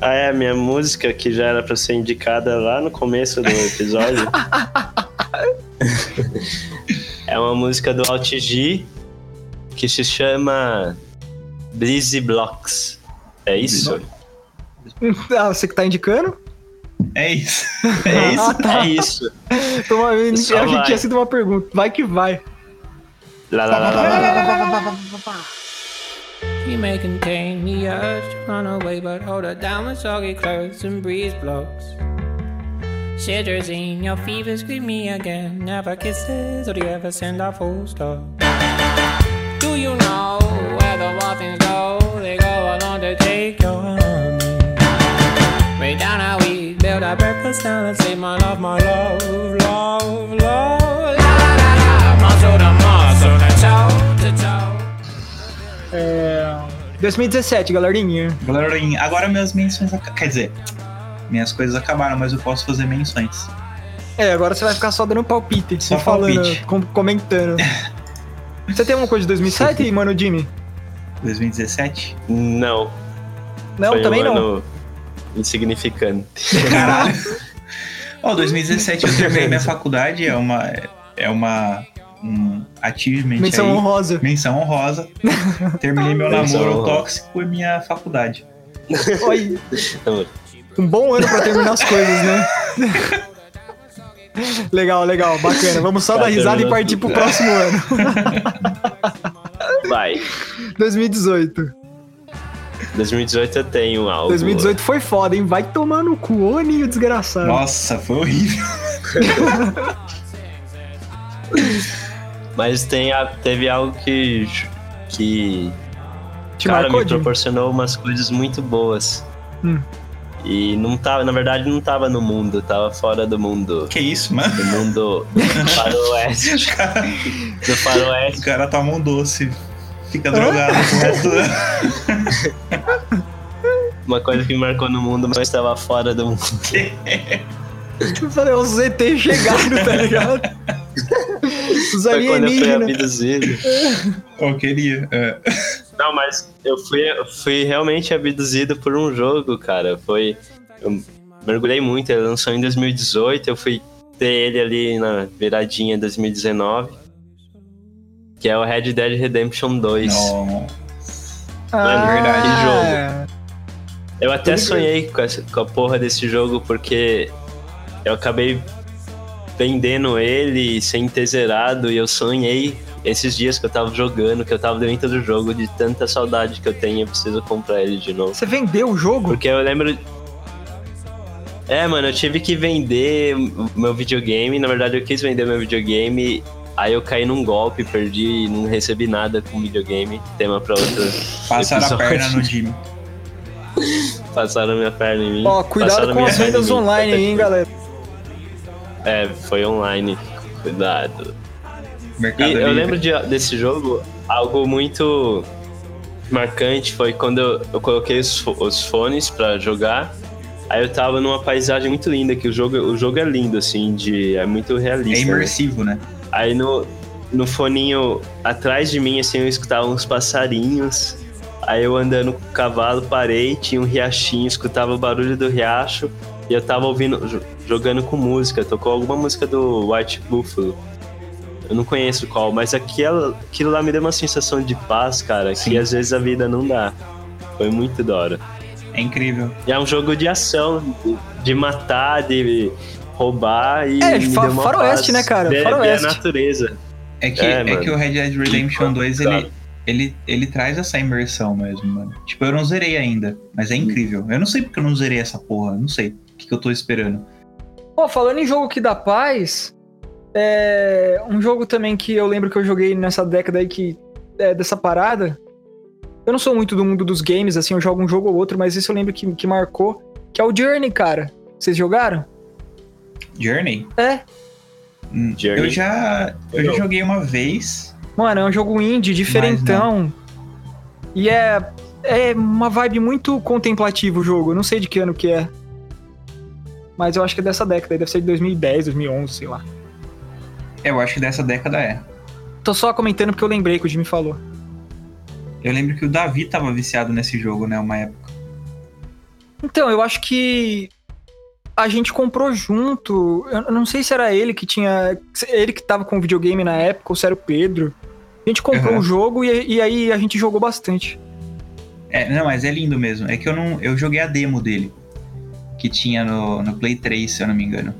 Ah, é, a minha música que já era pra ser indicada lá no começo do episódio. é uma música do Alt G que se chama Blizzy Blocks. É isso? Ah, você que tá indicando? É isso. É isso. Ah, tá. É isso. Foi uma- Eu achei que tinha sido uma pergunta. Vai que vai. Lá, lá, lá, lá, lá, lá. She may contain the urge to run away, but hold her down with soggy clothes and breeze blocks. Shitters in your fever, scream me again. Never kisses, or do you ever send a full stop? Do you know where the waffles go? They go along to take your honey. Way down how we build our breakfast down and say, my love, my love, love, love. La la la la, muscle to muscle, to toe to toe. É, 2017, galerinha. Galerinha, agora meus menções. Quer dizer, minhas coisas acabaram, mas eu posso fazer menções. É, agora você vai ficar só dando palpite, Só falando, palpite. com- comentando. Você tem alguma coisa de 2007, mano, Jimmy? 2017? Não. Não, foi também um não. ano insignificante. Caralho. Ó, 2017 eu terminei minha faculdade, é uma. É uma. Um achievement Menção aí. honrosa. Menção honrosa. Terminei meu namoro tóxico e minha faculdade. Não, um bom ano pra terminar as coisas, né? legal, legal, bacana. Vamos só Tá dar risada e terminando partir pro próximo ano. Vai. 2018. 2018 eu tenho algo. 2018 foi foda, hein? Vai tomar no cu, ô ninho desgraçado. Nossa, foi horrível. Mas tem a- teve algo que. que Te cara, marcou, me proporcionou umas coisas muito boas. Hum. E não tava, na verdade, não tava no mundo, tava fora do mundo. Que isso, mano? Do mundo do faroeste. Do O faroeste. cara toma um doce, fica drogado pro resto do ano. Uma coisa que me marcou no mundo, mas estava fora do mundo. Eu falei, os ZT chegaram, tá ligado? Os Foi quando eu fui alienígenas. abduzido. Eu queria. é. Não, mas eu fui, eu fui realmente abduzido por um jogo, cara. Foi. Eu mergulhei muito, ele lançou em 2018, eu fui ter ele ali na viradinha 2019. Que é o Red Dead Redemption 2. Não. Ah, verdade, Eu até Tudo bem. sonhei com, essa- com a porra desse jogo porque eu acabei vendendo ele sem ter zerado e eu sonhei esses dias que eu tava jogando, que eu tava dentro do jogo, de tanta saudade que eu tenho, eu preciso comprar ele de novo. Você vendeu o jogo? Porque eu lembro. É, mano, eu tive que vender meu videogame. Na verdade, eu quis vender meu videogame. Aí eu caí num golpe, perdi, não recebi nada com o videogame. Tema pra outro. Passaram a perna no Jimmy. Passaram minha perna em mim. Ó, cuidado passaram com as vendas online aí, hein, galera. É, foi online. Cuidado. E Mercado eu Livre. lembro de- desse jogo, algo muito marcante foi quando eu, eu coloquei os, os fones pra jogar. Aí eu tava numa paisagem muito linda, que o jogo, o jogo é lindo, assim, de, é muito É realista. né? imersivo, né? Aí no, no foninho atrás de mim, assim, eu escutava uns passarinhos. Aí eu andando com o cavalo, parei, tinha um riachinho, escutava o barulho do riacho. E eu tava ouvindo, jo- jogando com música. Tocou alguma música do White Buffalo. Eu não conheço qual, mas aquilo, aquilo lá me deu uma sensação de paz, cara, Sim. que às vezes a vida não dá. Foi muito da hora. É incrível. E é um jogo de ação, de, matar, de roubar e. É, fa- faroeste, né, cara? Faroeste. a natureza. É que, É, é, que o Red Dead Redemption Que 2, foda. ele, ele, ele traz essa imersão mesmo, mano. Tipo, eu não zerei ainda, mas é incrível. Eu não sei porque eu não zerei essa porra, não sei que, que eu tô esperando. Pô, falando em jogo que dá paz, é um jogo também que eu lembro que eu joguei nessa década aí que é dessa parada. Eu não sou muito do mundo dos games, assim, eu jogo um jogo ou outro, mas esse eu lembro que, que marcou, que é o Journey, cara. Vocês jogaram? Journey? É. Hum, Journey? Eu já, eu já joguei uma vez. Mano, é um jogo indie, diferentão. E é, é uma vibe muito contemplativa o jogo. Eu não sei de que ano que é. Mas eu acho que é dessa década, deve ser de 2010, 2011, sei lá. Eu acho que dessa década é. Tô só comentando porque eu lembrei que o Jimmy falou. Eu lembro que o Davi tava viciado nesse jogo, né? Uma época. Então, eu acho que a gente comprou junto. Eu não sei se era ele que tinha. Ele que tava com o videogame na época, ou se era o Pedro. A gente comprou Uhum. o jogo e, e aí a gente jogou bastante. É, não, mas é lindo mesmo. É que eu não. Eu joguei a demo dele. Que tinha no, no Play 3, se eu não me engano.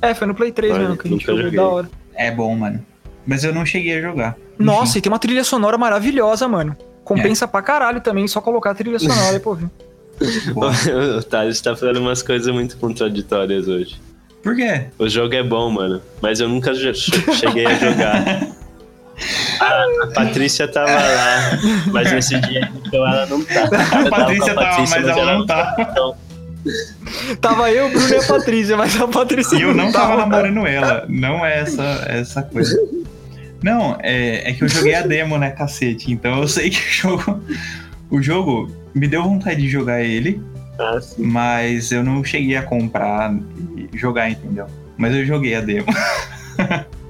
É, foi no Play 3 Olha, mesmo que a gente jogou joguei. da hora. É bom, mano. Mas eu não cheguei a jogar. Nossa, e tem uma trilha sonora maravilhosa, mano. Compensa pra caralho também, só colocar a trilha sonora e pô. o Thales tá falando umas coisas muito contraditórias hoje. Por quê? O jogo é bom, mano, mas eu nunca cheguei a jogar. A, a Patrícia tava lá, mas nesse dia então ela não tá. A Patrícia tava, mas ela não tá. Então, Tava eu, o Bruno e a Patrícia, mas a Patrícia E eu não tava tava. namorando ela. Não é essa, essa coisa. Não, é, é que eu joguei a demo, né, cacete. Então eu sei que o jogo. O jogo me deu vontade de jogar ele, Ah, sim. mas eu não cheguei a comprar e jogar, entendeu? Mas eu joguei a demo.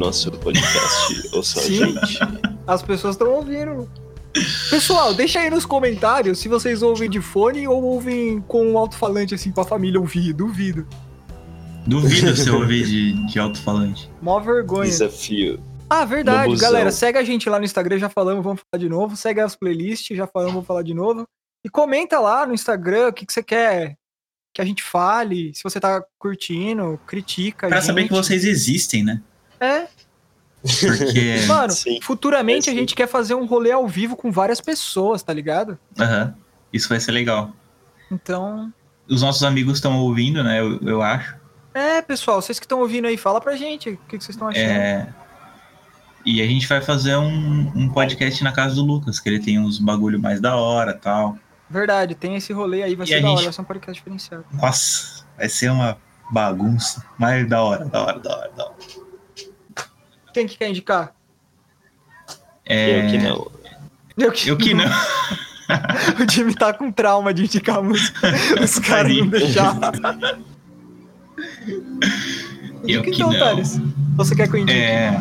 nosso podcast ou só a gente? As pessoas estão ouvindo. Pessoal, deixa aí nos comentários se vocês ouvem de fone ou ouvem com um alto-falante assim pra família ouvir. Duvido. Duvido se eu ouvir de, de alto-falante. Mó vergonha. Desafio. Ah, verdade, galera. Segue a gente lá no Instagram, já falamos, vamos falar de novo. Segue as playlists, já falamos, vamos falar de novo. E comenta lá no Instagram o que, que você quer que a gente fale. Se você tá curtindo, critica. a Pra saber gente. que vocês existem, né? É, Porque. mano, Sim. futuramente É, a sim. gente quer fazer um rolê ao vivo com várias pessoas, tá ligado? Aham. Isso vai ser legal. Então. Os nossos amigos estão ouvindo, né? Eu, eu acho. É, pessoal, vocês que estão ouvindo aí, fala pra gente o que, que vocês estão achando. É, E a gente vai fazer um, um podcast na casa do Lucas, que ele tem uns bagulho mais da hora tal. Verdade, tem esse rolê aí, vai E ser a da hora, gente- vai ser um podcast diferenciado. Nossa, vai ser uma bagunça. Mas da hora, da hora, da hora, da hora. Quem que quer indicar? É, Eu que não. Eu que, Eu que não. o Jimmy tá com trauma de indicar música. Os caras não deixaram. Eu que então, não. Thales. Você quer que eu indique? É.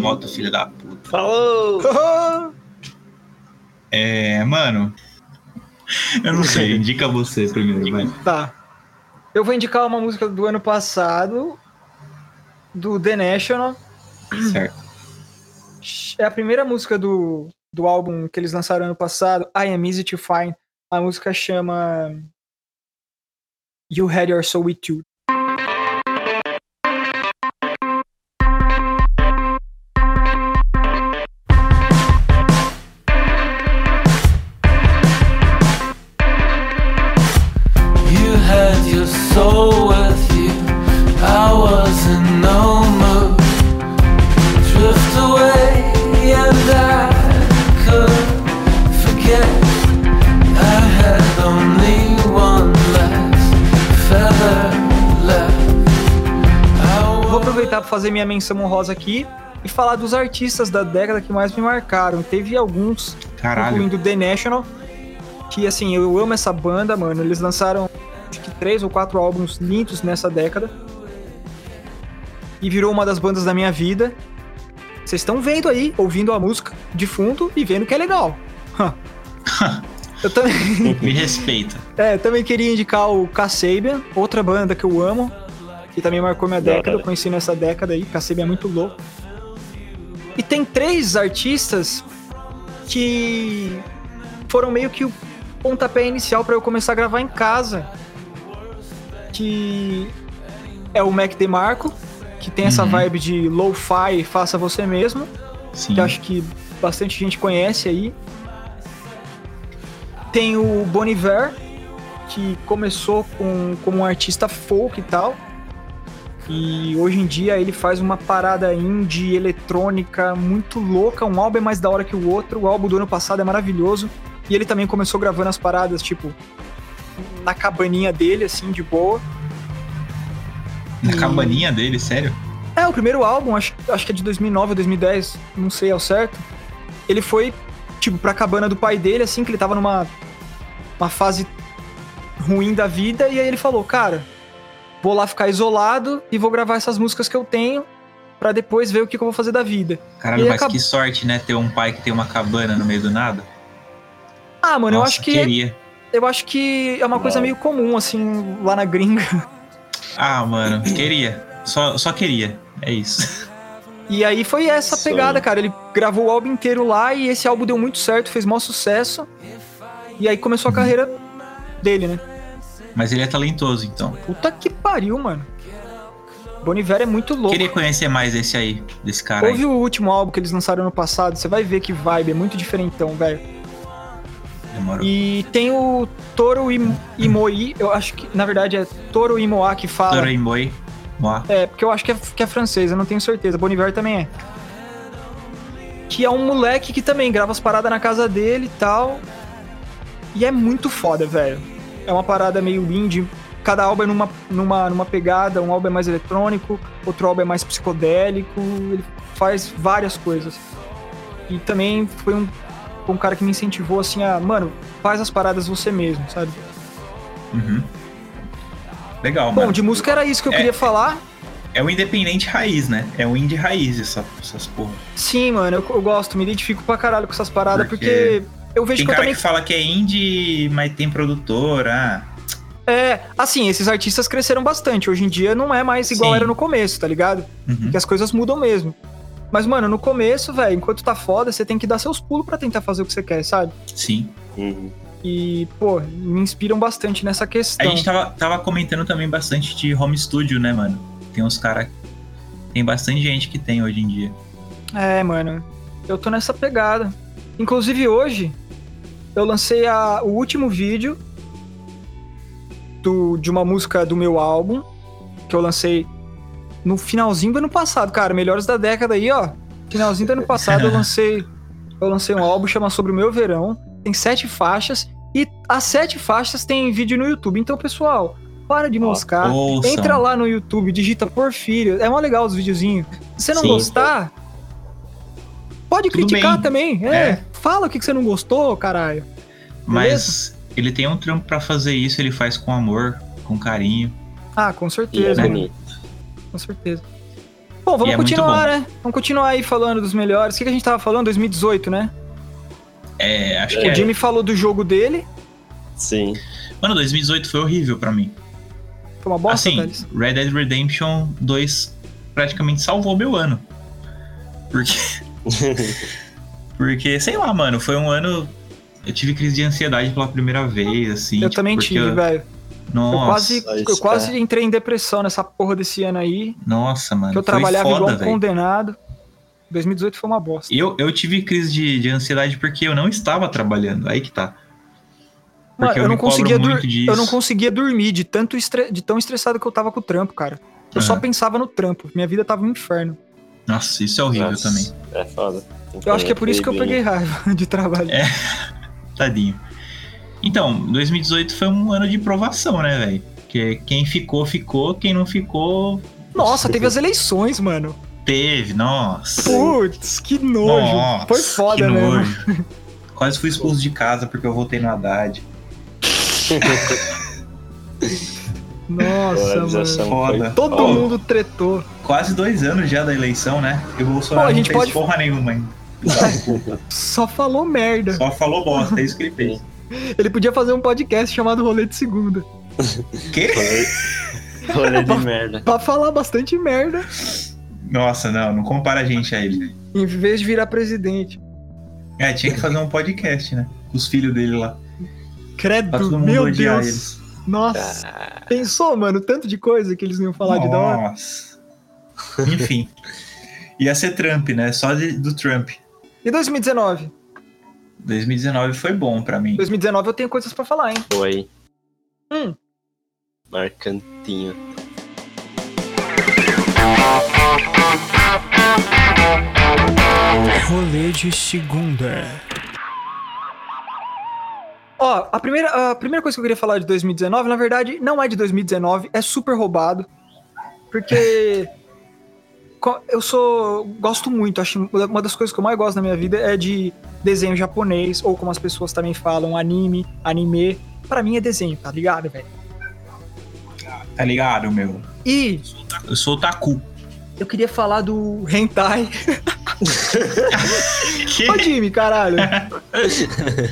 Moto filho da puta. Falou! É, mano. Eu não sei, indica você primeiro, vai. tá. Eu vou indicar uma música do ano passado, do The National. Certo. É a primeira música do, do álbum que eles lançaram ano passado, I Am Easy to Find. A música chama You Had Your Soul With You. Menção honrosa aqui e falar dos artistas da década que mais me marcaram. Teve alguns, Caralho. incluindo The National, que assim, eu amo essa banda, mano. Eles lançaram acho que três ou quatro álbuns lindos nessa década. E virou uma das bandas da minha vida. Vocês estão vendo aí, ouvindo a música de fundo e vendo que é legal. eu também. Me respeita. É, eu também queria indicar o Kasabian, outra banda que eu amo, que também marcou minha Da década, eu conheci nessa década aí, Kasabian é muito louco. E tem três artistas que foram meio que o pontapé inicial para eu começar a gravar em casa. Que é o Mac DeMarco, que tem essa Uhum. vibe de lo-fi, faça você mesmo Sim. que acho que bastante gente conhece aí. Tem o Bon Iver, que começou com, como um artista folk e tal. E hoje em dia ele faz uma parada indie eletrônica muito louca. Um álbum é mais da hora que o outro. O álbum do ano passado é maravilhoso. E ele também começou gravando as paradas, tipo, na cabaninha dele, assim, de boa. Na E- cabaninha dele, sério? É, o primeiro álbum, acho, acho que é de 2009 ou 2010, não sei ao certo. Ele foi, tipo, pra cabana do pai dele, assim, que ele tava numa uma fase ruim da vida, e aí ele falou, cara, vou lá ficar isolado e vou gravar essas músicas que eu tenho pra depois ver o que, eu vou fazer da vida. Caralho, mas que sorte, né? Ter um pai que tem uma cabana no meio do nada. Ah, mano, eu Nossa, acho que queria. eu acho que é uma coisa meio comum, assim, lá na gringa. Ah, mano, queria. Só, só queria. É isso. E aí foi essa pegada, cara. Ele gravou o álbum inteiro lá e esse álbum deu muito certo, fez maior sucesso. E aí começou a carreira dele, né? Mas ele é talentoso, então. Puta que pariu, mano. Boniver é muito louco. Queria conhecer mais esse aí, desse cara aí. Ouve o último álbum que eles lançaram ano passado, você vai ver que vibe é muito diferentão, velho. Demorou. E tem o Toro Im- Imoi, eu acho que, na verdade, é Toro Imoa que fala. Doraemon. Moá. É, porque eu acho que é, que é francês, eu não tenho certeza. Boniver também é. Que é um moleque que também grava as paradas na casa dele e tal. E é muito foda, velho. É uma parada meio indie. Cada álbum é numa, numa, numa pegada, um álbum é mais eletrônico, outro álbum é mais psicodélico. Ele faz várias coisas. E também foi um, um cara que me incentivou assim a, mano, faz as paradas você mesmo, sabe? Uhum. Legal, Bom, mano. de música era isso que eu É. queria falar. É o independente raiz, né? É o indie raiz, essa, essas porra. Sim, mano, eu, eu gosto, me identifico pra caralho com essas paradas, Porque porque, eu vejo Tem que eu cara também. que fala que é indie, mas tem produtora. É, assim, esses artistas cresceram bastante. Hoje em dia não é mais igual Sim. era no começo, tá ligado? Uhum. Porque as coisas mudam mesmo. Mas, mano, no começo, velho, enquanto tá foda, você tem que dar seus pulos pra tentar fazer o que você quer, sabe? Sim. Uhum. E, pô, me inspiram bastante nessa A questão. gente tava, tava comentando também bastante de home studio, né, mano? Tem uns caras. Tem bastante gente que tem hoje em dia. É, mano, eu tô nessa pegada. Inclusive hoje, eu lancei a- o último vídeo do- de uma música do meu álbum, que eu lancei no finalzinho do ano passado, cara. Melhores da década aí, ó. Finalzinho do ano passado eu lancei. Eu lancei um álbum chama Sobre o Meu Verão. Tem sete faixas. E as sete faixas tem vídeo no YouTube. Então, pessoal, para de moscar. Entra lá no YouTube, digita Porfírio. É mó legal os videozinhos. Se você não Sim. gostar, pode Tudo criticar bem. também. É, É. Fala o que, que você não gostou, caralho. Mas ele tem um trampo pra fazer isso, ele faz com amor, com carinho. Ah, com E é certeza. bonito. Com certeza. Bom, vamos E é continuar, bom. né? Vamos continuar aí falando dos melhores. O que, que a gente tava falando? 2018, né? É, acho É. que O é. Jimmy falou do jogo dele. Sim. Mano, 2018 foi horrível pra mim. Foi uma bosta, assim. Red Dead Redemption 2 praticamente salvou meu ano. Porque. Porque, sei lá, mano, foi um ano. Eu tive crise de ansiedade pela primeira vez, assim. Eu tipo, também tive, eu- velho. Eu Nossa, quase, Mas, eu quase é. entrei em depressão nessa porra desse ano aí. nossa, mano. que eu foi trabalhava igual foda, um velho. condenado. 2018 foi uma bosta. Eu, eu tive crise de, de ansiedade porque eu não estava trabalhando. Aí que tá. Mano, eu, eu, não conseguia dur- eu não conseguia dormir de, tanto estre- de tão estressado que eu tava com o trampo, cara. Eu só Aham. pensava no trampo. Minha vida tava um inferno. Nossa, isso é horrível Nossa, também. É foda. Eu acho que é por isso que eu peguei raiva de trabalho. É. Tadinho. Então, 2018 foi um ano de provação, né, velho? Porque quem ficou, ficou. Quem não ficou, Nossa, teve as eleições, mano. teve. Nossa. Putz, que nojo. Nossa, Foi foda, que né? nojo. Quase fui expulso de casa porque eu votei no Haddad. Nossa, mano. Foda. Todo Oh, mundo tretou. Quase dois anos já da eleição, né? E o Bolsonaro Pô, a não gente fez pode- porra nenhuma ainda. Só falou merda. Só falou bosta, é isso que ele fez. Ele podia fazer um podcast chamado Rolê de Segunda. Quê? Rolê de merda. Pra falar bastante merda, Nossa, não, não compara a gente a ele. em vez de virar presidente. É, tinha que fazer um podcast, né? Com os filhos dele lá. Pra todo Credo, mundo meu odiar Deus. eles. Nossa. Pensou, mano, tanto de coisa que eles não iam falar de da hora. Nossa. Enfim. Ia ser Trump, né? Só de- do Trump. E 2019? 2019 foi bom pra mim. 2019 eu tenho coisas pra falar, hein? Foi. Hum. Marcantinho. Rolê de segunda. Ó, a primeira, a primeira coisa que eu queria falar de 2019, na verdade, não é de 2019, é super roubado. Porque eu sou. Gosto muito, acho uma das coisas que eu mais gosto na minha vida é de desenho japonês, ou como as pessoas também falam, anime, anime. Pra mim é desenho, tá ligado, velho? Tá ligado, meu? E Eu sou o Taku. eu queria falar do hentai. Ô, Jimmy, caralho.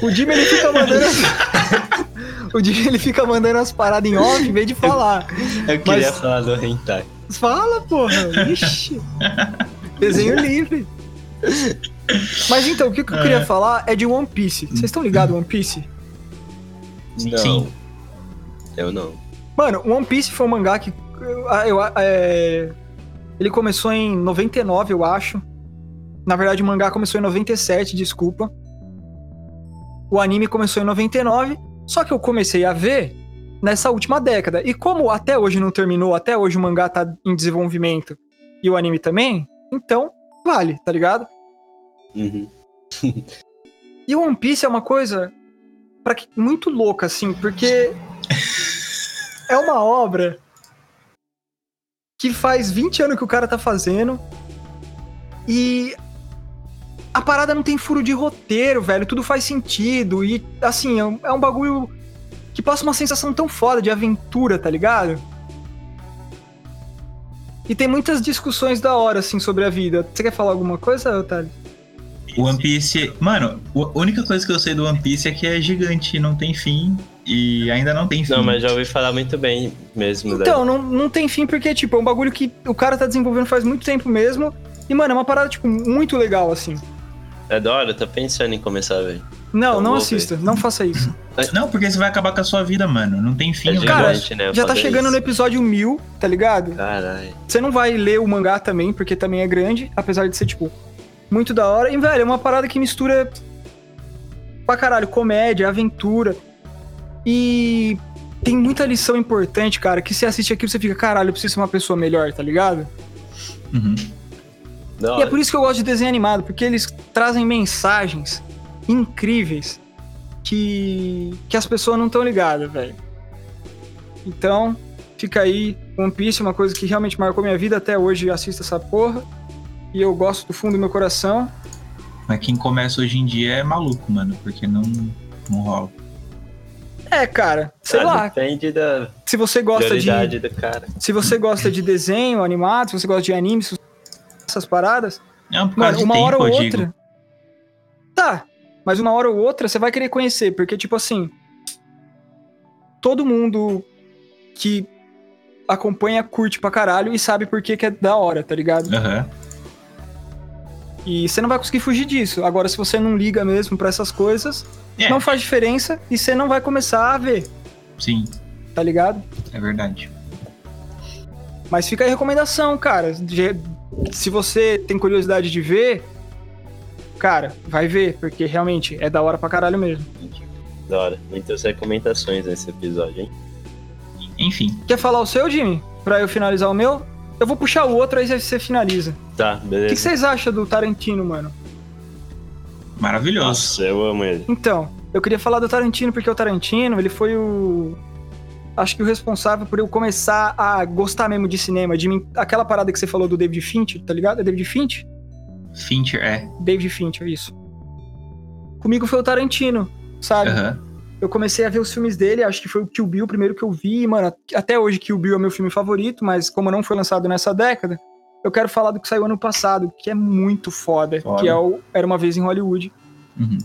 O Jimmy, ele fica mandando. as- o Jimmy, ele fica mandando as paradas em off em vez de falar. Eu queria Mas- falar do hentai. Fala, porra. Ixi. Desenho livre. Mas então, o que, que eu queria falar é de One Piece. Vocês estão ligados One Piece? Não. Sim. Eu não. Mano, One Piece foi um mangá que. eu- eu- é, ele começou em 99, eu acho. Na verdade, o mangá começou em 97, desculpa. O anime começou em 99, só que eu comecei a ver nessa última década. E como até hoje não terminou, até hoje o mangá tá em desenvolvimento e o anime também, então vale, tá ligado? Uhum. E o One Piece é uma coisa pra que- muito louca, assim, porque é uma obra que faz 20 anos que o cara tá fazendo e a parada não tem furo de roteiro, velho. Tudo faz sentido e, assim, é um, é um bagulho que passa uma sensação tão foda de aventura, tá ligado? E tem muitas discussões da hora, assim, sobre a vida. Você quer falar alguma coisa, Otário? O One Piece. Mano, a única coisa que eu sei do One Piece é que é gigante, não tem fim. E ainda não tem fim. Não, mas já ouvi falar muito bem mesmo. Então, não, não tem fim porque, tipo, é um bagulho que o cara tá desenvolvendo faz muito tempo mesmo. E, mano, é uma parada, tipo, muito legal, assim. É da hora, eu tô pensando em começar a ver. Não, Então não assista, não faça isso. Não, porque você vai acabar com a sua vida, mano. Não tem fim. É Cara, negócio. gigante, né? Já tá chegando isso. no episódio 1000, tá ligado? Caralho. Você não vai ler o mangá também, porque também é grande, apesar de ser, tipo, muito da hora. E, velho, é uma parada que mistura pra caralho comédia, aventura. E tem muita lição importante, cara, que você assiste aquilo e você fica, caralho, eu preciso ser uma pessoa melhor, tá ligado? Uhum. Da E é por isso que eu gosto de desenho animado, porque eles trazem mensagens incríveis que, que as pessoas não estão ligadas, velho. Então, fica aí. One Piece é uma coisa que realmente marcou minha vida. Até hoje assisto essa porra. E eu gosto do fundo do meu coração. Mas quem começa hoje em dia é maluco, mano. Porque não, não rola. É, cara, sei Ah, lá. Depende da Se você gosta de. cara. Se você gosta de desenho animado, se você gosta de anime, se você- essas paradas, Não, por Mano, uma tempo, hora ou outra. digo. Tá, mas uma hora ou outra você vai querer conhecer, porque, tipo assim. Todo mundo que acompanha curte pra caralho e sabe por que, que é da hora, tá ligado? Aham. E você não vai conseguir fugir disso. Agora, se você não liga mesmo pra essas coisas, É, não faz diferença e você não vai começar a ver, sim, tá ligado? é verdade. Mas fica a recomendação, cara. Se você tem curiosidade de ver, cara, vai ver, porque realmente é da hora pra caralho mesmo. Da hora. Muitas recomendações nesse episódio, hein? Enfim, Quer falar o seu, Jimmy? Pra eu finalizar o meu? Eu vou puxar o outro, aí você finaliza. Tá, O que beleza. que vocês acham do Tarantino, mano? maravilhoso. Nossa, eu amo ele. Então, eu queria falar do Tarantino porque o Tarantino, ele foi o. Acho que o responsável por eu começar a gostar mesmo de cinema. De mim, aquela parada que você falou do David Fincher, tá ligado? É David Fincher? Fincher, é. David Fincher, isso. Comigo foi o Tarantino, sabe? Aham. Eu comecei a ver os filmes dele, acho que foi o Kill Bill o primeiro que eu vi, e, mano, até hoje Kill Bill é meu filme favorito, mas como não foi lançado nessa década, eu quero falar do que saiu ano passado, que é muito foda, Foda. que é o Era Uma Vez em Hollywood. Uhum.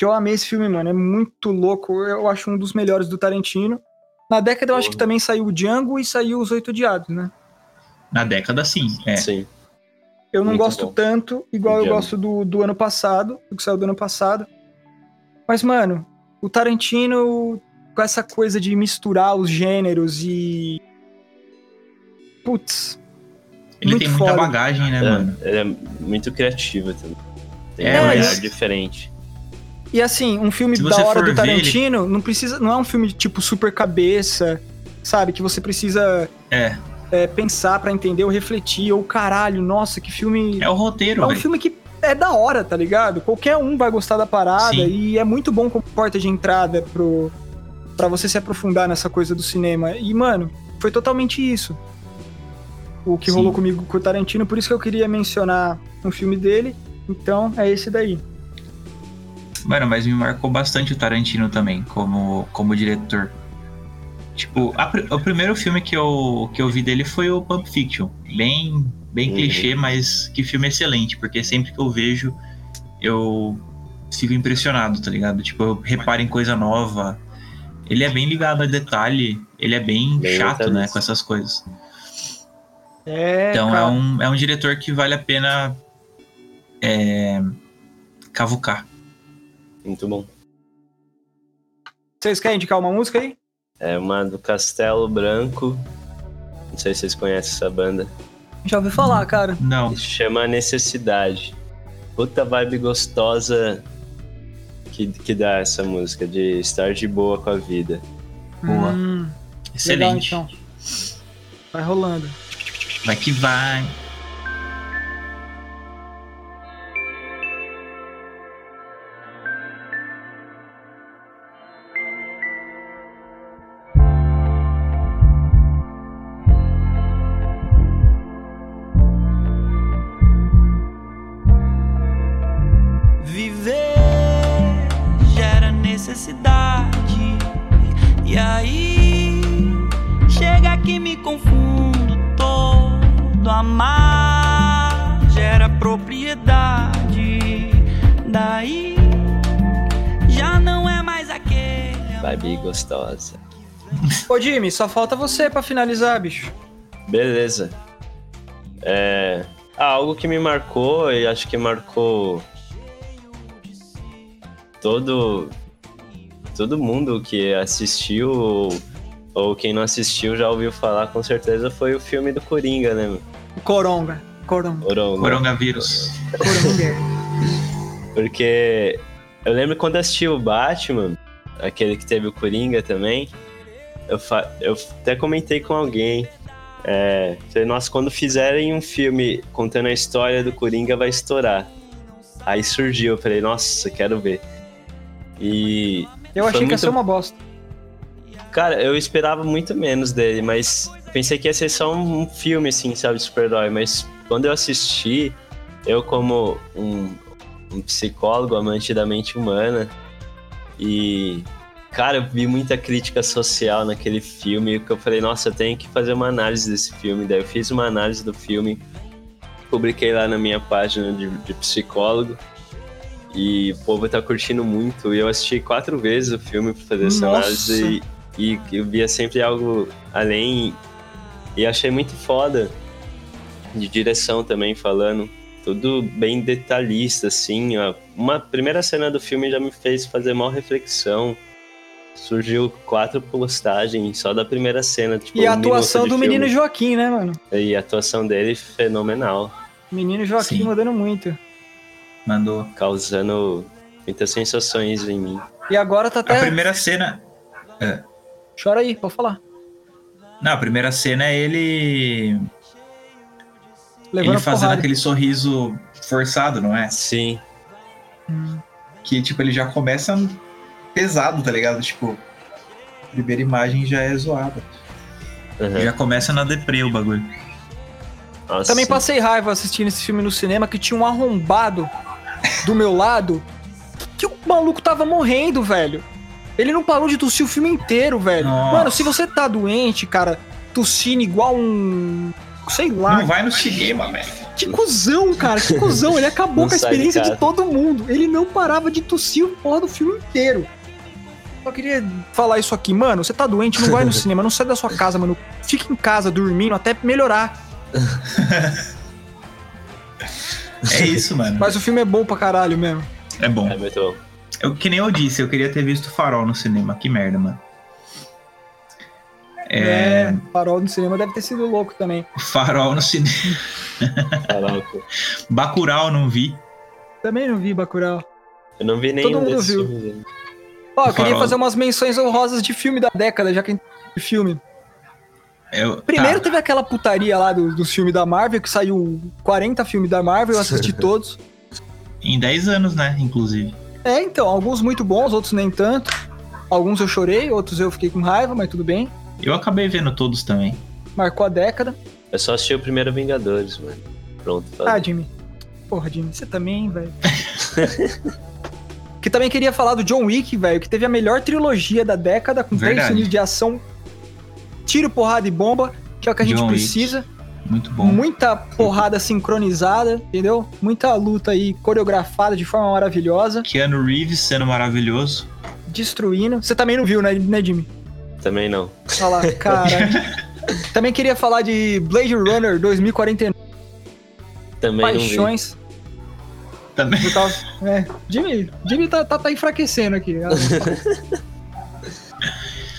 Que eu amei esse filme, mano, é muito louco, eu acho um dos melhores do Tarantino. Na década eu acho que também saiu o Django e saiu Os Oito Odiados, né? Na década, sim. É. Sim. Eu não Muito gosto bom. tanto, igual O eu Django. gosto do, do ano passado, do que saiu do ano passado. Mas, mano, o Tarantino, com essa coisa de misturar os gêneros e. Putz. Ele Muito tem muita foda. bagagem, né, É, mano? ele é muito criativo também. Tem É, um olhar diferente. E assim, um filme da hora do Tarantino não precisa. Não é um filme tipo super cabeça, sabe? Que você precisa É. é, pensar pra entender ou refletir. Ou caralho, nossa, que filme. É o roteiro, É um velho. filme que é da hora, tá ligado? Qualquer um vai gostar da parada Sim. e é muito bom como porta de entrada pro para você se aprofundar nessa coisa do cinema. E mano, foi totalmente isso. O que Sim. rolou comigo com o Tarantino, por isso que eu queria mencionar um filme dele. Então, é esse daí. Mano, mas me marcou bastante o Tarantino também, como, como diretor. Tipo, a o primeiro filme que eu, que eu vi dele foi o Pulp Fiction. Bem, bem Uhum. clichê, mas que filme excelente, porque sempre que eu vejo, eu fico impressionado, tá ligado? Tipo, eu reparo em coisa nova. Ele é bem ligado a detalhe, ele é bem, Bem chato, né, com essas coisas. É, Então é um, é um diretor que vale a pena é, cavucar. Muito bom. Vocês querem indicar uma música aí? É uma do Castelo Branco. Não sei se vocês conhecem essa banda. Já ouvi falar, cara. Não. Se chama Necessidade. Puta vibe gostosa que, que dá essa música, de estar de boa com a vida. Boa. Hum, Excelente. Legal, então. Vai rolando. Vai que vai. Ô, Jimmy, só falta você pra finalizar, bicho. Beleza. É, ah, algo que me marcou e acho que marcou todo todo mundo que assistiu ou, ou quem não assistiu já ouviu falar com certeza foi o filme do Coringa, né? Coronga. Coronga. Coronga. Coronavírus. Coronga. Porque eu lembro quando assisti o Batman, aquele que teve o Coringa também, eu, fa- eu até comentei com alguém. É, falei, nossa, quando fizerem um filme contando a história do Coringa vai estourar. Aí surgiu, eu falei, nossa, quero ver. E, Eu achei que ia muito- ser uma bosta. cara, eu esperava muito menos dele, mas pensei que ia ser só um, um filme, assim, sabe, de super-herói. Mas quando eu assisti, eu como um, um psicólogo, amante da mente humana, e, cara, eu vi muita crítica social naquele filme, que eu falei, nossa, eu tenho que fazer uma análise desse filme. Daí eu fiz uma análise do filme, publiquei lá na minha página de, de psicólogo, e o povo tá curtindo muito. E eu assisti quatro vezes o filme pra fazer essa Nossa! análise, e, e eu via sempre algo além, e achei muito foda, de direção também falando tudo bem detalhista, assim. ó. Uma primeira cena do filme já me fez fazer mal reflexão. Surgiu quatro postagens só da primeira cena. Tipo, E a atuação do filme. menino Joaquim, né, mano? E a atuação dele fenomenal, Menino Joaquim Sim. mandando muito. Mandou. causando muitas sensações em mim. E agora tá A até. primeira cena. É. Chora aí, pode falar. Não, a primeira cena é ele. Levando ele fazendo porrada. aquele sorriso forçado, não é? Sim, Que, tipo, ele já começa pesado, tá ligado? Tipo, a primeira imagem já é zoada. aham. Já começa na deprê o bagulho. Nossa, Também passei raiva assistindo esse filme no cinema que tinha um arrombado do meu lado que o maluco tava morrendo, velho. Ele não parou de tossir o filme inteiro, velho. Nossa. Mano, se você tá doente, cara, tossindo igual um. Sei lá. Não vai no cinema, velho. Que cuzão, cara, que cuzão. Ele acabou Não com a de experiência de, casa. todo mundo. Ele não parava de tossir o porra do filme inteiro. Só queria falar isso aqui. Mano, você tá doente, não vai no cinema, não sai da sua casa, mano. Fica em casa dormindo até melhorar. É isso, mano. Mas o filme é bom pra caralho mesmo. É bom. É muito bom. Eu, que nem eu disse, eu queria ter visto Farol no cinema. Que merda, mano. É. Farol no cinema deve ter sido louco também. Farol no cinema. Bacurau não vi. Também não vi Bacurau. Eu não vi nenhum mundo desses viu. filmes. Ó, eu queria fazer umas menções honrosas de filme da década, já que a gente de filme. Eu, Primeiro tá. teve aquela putaria lá do- dos filmes da Marvel, que saiu 40 filmes da Marvel, eu assisti todos. Em 10 anos, né? Inclusive. É, então, alguns muito bons, outros nem tanto. Alguns eu chorei, outros eu fiquei com raiva, mas tudo bem. Eu acabei vendo todos também. Marcou a década. Eu só assisti o primeiro Vingadores, mano. Pronto, Ah, falei. Jimmy. Porra, Jimmy, você também, velho. que também queria falar do John Wick, velho, que teve a melhor trilogia da década, com três Verdade. filmes de ação, tiro, porrada e bomba, que é o que a gente John Wick. precisa. Muito bom. Muita porrada sincronizada, entendeu? Muita luta aí coreografada de forma maravilhosa, Keanu Reeves sendo maravilhoso. destruindo. Você também não viu, né, né Jimmy? Também não. Olha lá, cara. também queria falar de Blade Runner 2049, Também. Paixões. Também. Causa... É, Jimmy, Jimmy tá, tá, tá enfraquecendo aqui.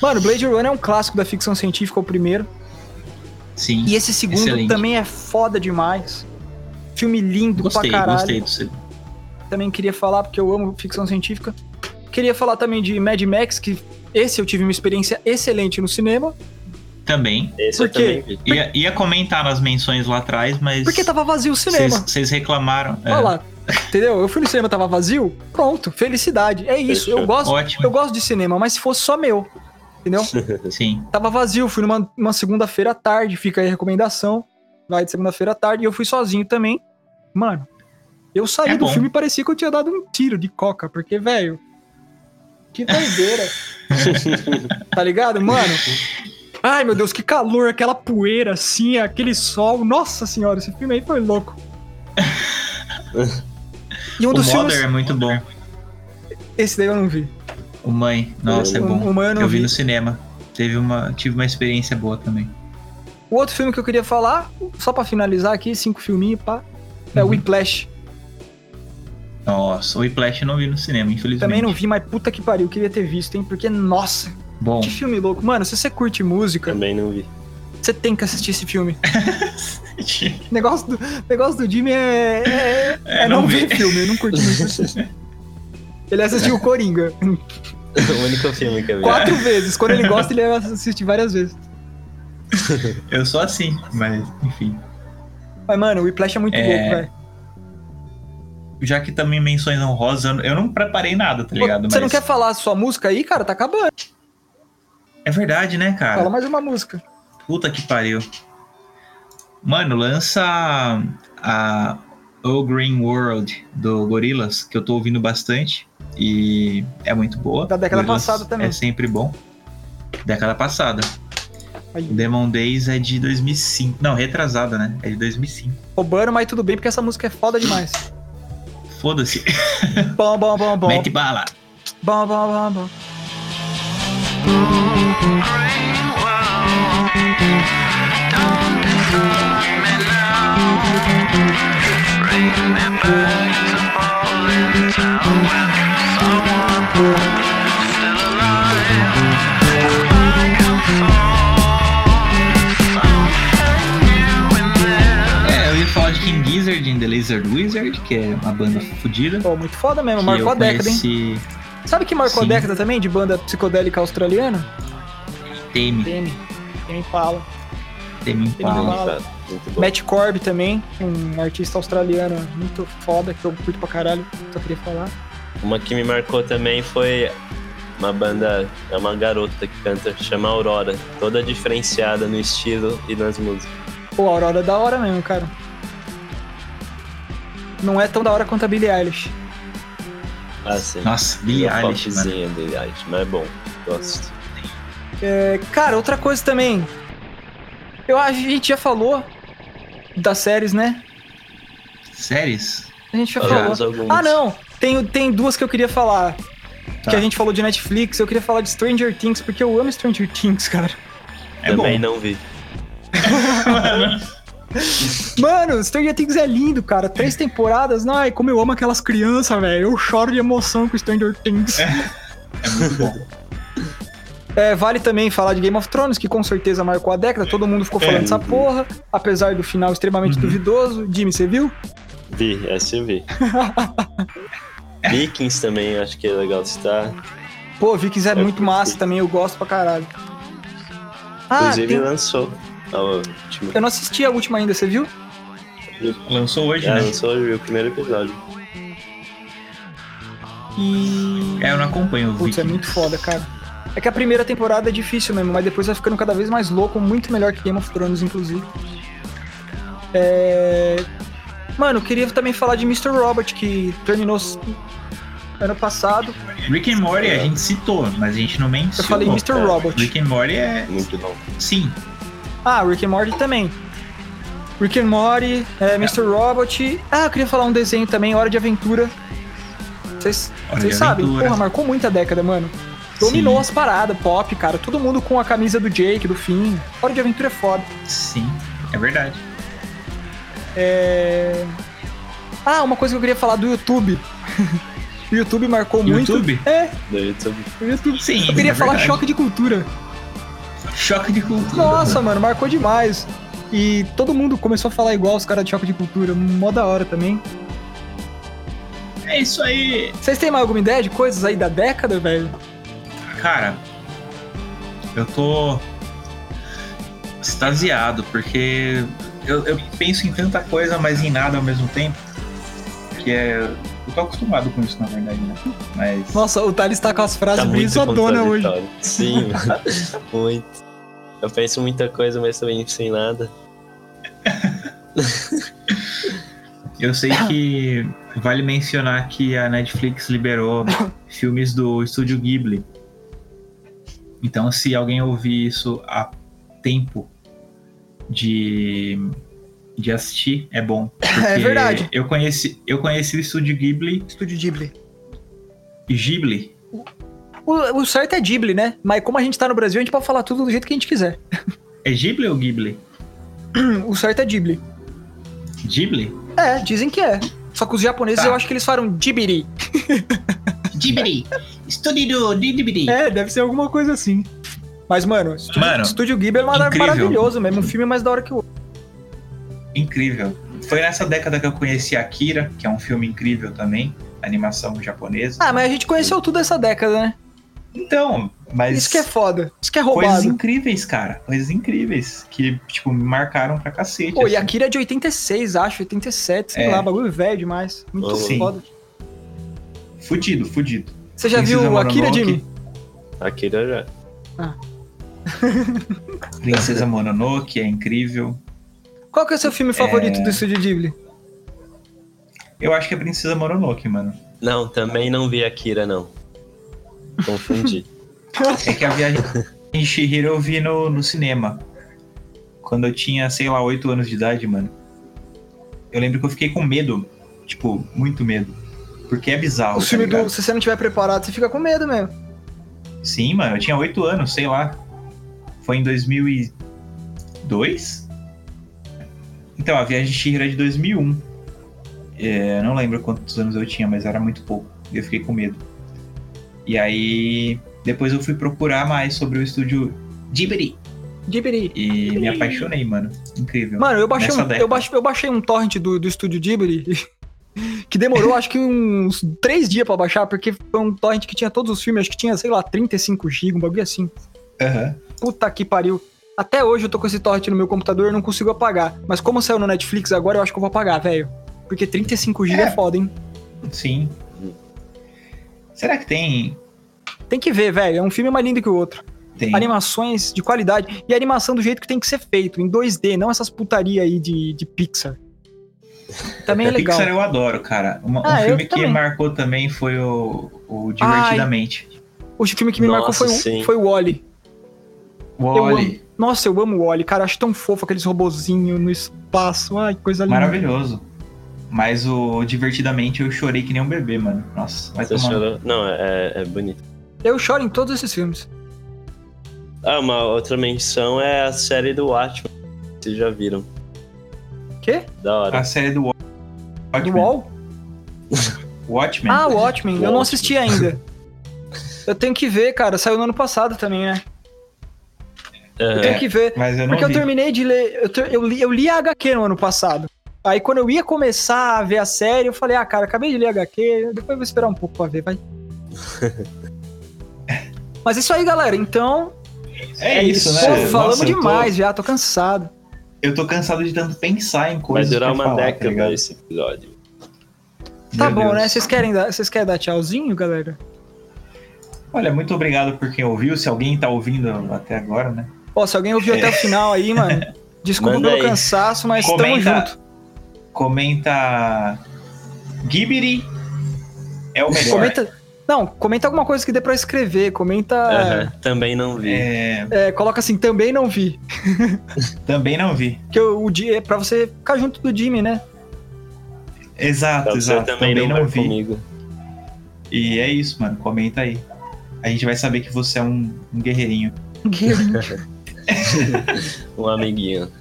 Mano, Blade Runner é um clássico da ficção científica, o primeiro. Sim. E esse segundo Excelente. também é foda demais. Filme lindo Gostei, pra caralho. gostei do segundo. Também queria falar, porque eu amo ficção científica. queria falar também de Mad Max, que esse eu tive uma experiência excelente no cinema. Também. Esse Por eu também. Ia, ia comentar nas menções lá atrás, mas. Porque tava vazio o cinema. Vocês reclamaram. é. Olha lá. Entendeu? Eu fui no cinema, tava vazio. Pronto, felicidade. É isso. Eu gosto, Ótimo. eu gosto de cinema, mas se fosse só meu. Entendeu? Sim. Tava vazio, fui numa, numa segunda-feira à tarde, fica aí a recomendação. Vai de segunda-feira à tarde, e eu fui sozinho também. Mano, eu saí É do bom. filme e parecia que eu tinha dado um tiro de coca, porque, velho. Que doideira. tá ligado, mano? Ai, meu Deus, que calor, aquela poeira assim, aquele sol. Nossa senhora, esse filme aí foi louco. E um O dos Mother filmes. é muito bom. Esse daí eu não vi. O Mãe, nossa, é bom. o Mãe eu não eu vi vi. no cinema. Teve uma, tive uma experiência boa também. O outro filme que eu queria falar, só pra finalizar aqui, cinco filminhos, pá, é o Uhum. Whiplash. Nossa, o Whiplash eu não vi no cinema, infelizmente. Também não vi, mas puta que pariu, queria ter visto, hein? Porque, nossa, Bom, que filme louco. Mano, se você curte música, Também não vi. Você tem que assistir esse filme. O negócio do, negócio do Jimmy é, é, é não, não ver filme, eu não curto muito. Ele assistiu o Coringa o único filme que eu vi. quatro vezes. Quando ele gosta, ele assiste várias vezes. eu sou assim, mas enfim. Mas, mano, o Whiplash é muito É, louco, velho. Já que também menções honrosas, eu não- não preparei nada, tá ligado? Você não Mas quer falar a sua música aí, cara? Tá acabando. É verdade, né, cara? Fala mais uma música. Puta que pariu. Mano, lança a O Green World do Gorillaz, que eu tô ouvindo bastante. E é muito boa. Da década Gorillaz passada também. É sempre bom. Década passada. Aí. Demon Days é de 2005. Não, retrasada, né? É de 2005. Roubando, mas tudo bem, porque essa música é foda demais. Foda-se. Bom, bom, bom, bom. Mete bala. Bom, bom, bom, bom. Lizard Wizard, que é uma banda fodida. Pô, muito foda mesmo, marcou a década, hein? conheci Sabe que marcou Sim. a década também de banda psicodélica australiana? Teme, Teme. Teme Impala. Teme Impala. Impala. Matt Corby também, um artista australiano muito foda, que eu curto pra caralho, só queria falar. Uma que me marcou também foi uma banda, é uma garota que canta, chama Aurora, toda diferenciada no estilo e nas músicas. Pô, a Aurora é da hora mesmo, cara. Não é tão da hora quanto a Billie Eilish. Ah, sim. Nossa, Billie Uma Eilish, mano. Billie Eilish, mas é bom, gosto. É, cara, outra coisa também. Eu acho que a gente já falou das séries, né? Séries? A gente já Falamos falou. algumas. Ah, não. Tem, tem duas que eu queria falar. Tá. Que a gente falou de Netflix. Eu queria falar de Stranger Things, porque eu amo Stranger Things, cara. É Também bom. não vi. Mano, Stranger Things é lindo, cara. Três temporadas. Ai, como eu amo aquelas crianças, velho. Eu choro de emoção com Stranger Things. É muito bom. É, vale também falar de Game of Thrones, que com certeza marcou a década. Todo mundo ficou falando É. dessa porra. Apesar do final extremamente Uhum. duvidoso. Jimmy, você viu? Vi, essa eu vi. Vikings também, acho que é legal citar. Pô, Vikings é Eu muito massa também. Eu gosto pra caralho. Ah, Inclusive tem- lançou a última. eu não assisti a última ainda, você viu? Lançou hoje, Ah, né? lançou hoje o primeiro episódio. E. É, eu não acompanho o Putz, é Vikings. muito foda, cara. É que a primeira temporada é difícil mesmo, mas depois vai ficando cada vez mais louco, muito melhor que Game of Thrones, inclusive. É... Mano, eu queria também falar de Mr. Robot, que terminou ano passado. Rick and Morty a gente citou, mas a gente não mencionou. Eu falei Mr. Robot. Rick and Morty é... Muito bom. Sim. Ah, Rick and Morty também. Rick and Morty, é, Mr. Robot. Ah, eu queria falar um desenho também, Hora de Aventura. Vocês Hora vocês de sabem? Aventura. Porra, marcou muita década, mano. Dominou Sim. as paradas, pop, cara. Todo mundo com a camisa do Jake, do Finn. Hora de Aventura é foda. Sim, é verdade. É... Ah, uma coisa que eu queria falar do YouTube. o YouTube marcou muito. YouTube? É, Do YouTube. o YouTube. Sim, Eu queria é falar choque de cultura. Choque de cultura. Nossa, mano, marcou demais. E todo mundo começou a falar igual os caras de choque de cultura. Mó da hora também. É isso aí! Vocês têm mais alguma ideia de coisas aí da década, velho? Cara, eu tô extasiado, porque eu, eu penso em tanta coisa, mas em nada ao mesmo tempo. Que é. Eu tô acostumado com isso, na verdade, né? Mas. Nossa, o Thales tá com as frases Tá bem muito zodona hoje. Sim, muito. Eu penso em muita coisa, mas também sem nada. Eu sei que vale mencionar que a Netflix liberou filmes do estúdio Ghibli. Então, se alguém ouvir isso a tempo de, de assistir, é bom. É verdade. Eu conheci, eu conheci o estúdio Ghibli. Estúdio Ghibli. Ghibli? O, o certo é Ghibli, né? Mas como a gente tá no Brasil, a gente pode falar tudo do jeito que a gente quiser. É Ghibli ou Ghibli? O certo é Ghibli. Ghibli? É, dizem que é. Só que os japoneses Tá. eu acho que eles falam Ghibli. Ghibli! Estúdio Ghibli! É, deve ser alguma coisa assim. Mas, mano, Estúdio, Mano, Estúdio Ghibli é incrível. maravilhoso mesmo. Um filme mais da hora que o outro. Incrível. Foi nessa década que eu conheci Akira, que é um filme incrível também, animação japonesa. Ah, mas a gente conheceu tudo essa década, né? Então, mas Isso que é foda. Isso que é coisas roubado. incríveis, cara. Coisas incríveis que, tipo, me marcaram pra cacete. Pô, e assim. Akira é de 86, acho, 87, sei É. lá, bagulho velho demais. Muito Sim. foda. Fudido, fudido. Você já Princesa viu o Akira, Mononoke. Jimmy? Akira já. Princesa Mononoke é incrível. Qual que é o seu filme favorito É. do Estúdio Ghibli? Eu acho que é Princesa Mononoke, mano. Não, também não vi Akira, não. Confundi. É que a viagem em Shihiro eu vi no, no cinema. Quando eu tinha, sei lá, 8 anos de idade, mano. Eu lembro que eu fiquei com medo. Tipo, muito medo. Porque é bizarro. o tá filme do. ligado? Se você não tiver preparado, você fica com medo mesmo. Sim, mano, eu tinha 8 anos, sei lá. Foi em 2002? Então, a viagem de Shihiro é de 2001. É, não lembro quantos anos eu tinha, mas era muito pouco. E eu fiquei com medo. E aí, depois eu fui procurar mais sobre o estúdio Ghibli. Ghibli. E me apaixonei, mano. Incrível. Mano, eu baixei, Nessa um, década. eu, baixei, eu baixei um torrent do, do Estúdio Ghibli que demorou acho que uns três dias pra baixar, porque foi um torrent que tinha todos os filmes, acho que tinha, sei lá, 35 GB, um bagulho assim. Aham. Puta que pariu. Até hoje eu tô com esse torrent no meu computador e não consigo apagar. Mas como saiu no Netflix agora, eu acho que eu vou apagar, velho. Porque 35 GB é. É. foda, hein? Sim. Será que tem. Tem que ver, velho. É um filme mais lindo que o outro. Tem. Animações de qualidade. E animação do jeito que tem que ser feito, em 2D, não essas putaria aí de, de Pixar. Também é legal. Pixar eu adoro, cara. Uma- um Ah, eu filme que também. marcou também foi o, o Divertidamente. O filme que me marcou Nossa, foi, o- sim. foi o Wally. Eu amo. Nossa, eu amo o Wally, cara. Acho tão fofo aqueles robozinhos no espaço. Ai, que coisa linda. Maravilhoso. Mas o Divertidamente eu chorei que nem um bebê, mano. Nossa, vai Você tomar. chorou? Não, é, é bonito. Eu choro em todos esses filmes. Ah, uma outra menção é a série do Watchmen. Vocês já viram. Quê? Da hora. A série do Do Watchmen. Wall? Watchmen. Ah, o Watchmen. Eu não assisti ainda. Eu tenho que ver, cara. Saiu no ano passado também, né? Eu Aham. tenho que ver. Mas eu não Porque eu vi. terminei de ler. Eu, ter- eu, li, eu li a HQ no ano passado. Aí quando eu ia começar a ver a série, eu falei, ah, cara, acabei de ler a HQ, depois eu vou esperar um pouco pra ver, vai. Mas isso aí, galera. Então, É isso, né? pô, Nossa, falamos eu tô- demais já, tô cansado. Eu tô cansado de tanto pensar em Vai coisas. durar pra uma falar, tá década ligado? esse episódio. Tá Meu bom, Deus. né? Vocês querem, dar, vocês querem dar tchauzinho, galera? Olha, muito obrigado por quem ouviu. Se alguém tá ouvindo até agora, né? Ó, se alguém ouviu até o final aí, mano, desculpa Manda pelo aí. cansaço, mas tamo Comenta. junto. Comenta. Ghibli é o melhor. Comenta. Não, comenta alguma coisa que dê pra escrever. Comenta. Aham, Também não vi. É, é, coloca assim, também não vi. também não vi. Que o, o Di- é pra você ficar junto do Jimmy, né? Exato, Então, exato. também, não, vai comigo. E é isso, mano. Comenta aí. A gente vai saber que você é um, um guerreirinho. Um amiguinho.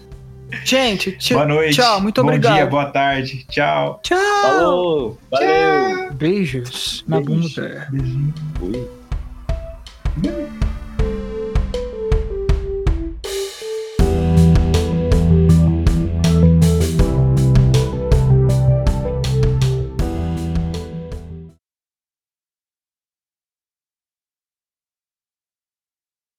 Gente, Boa noite. tchau, muito Bom obrigado. dia, boa tarde. Tchau. Tchau. Falou! Valeu! Beijos na bunda. Fui. Beijo.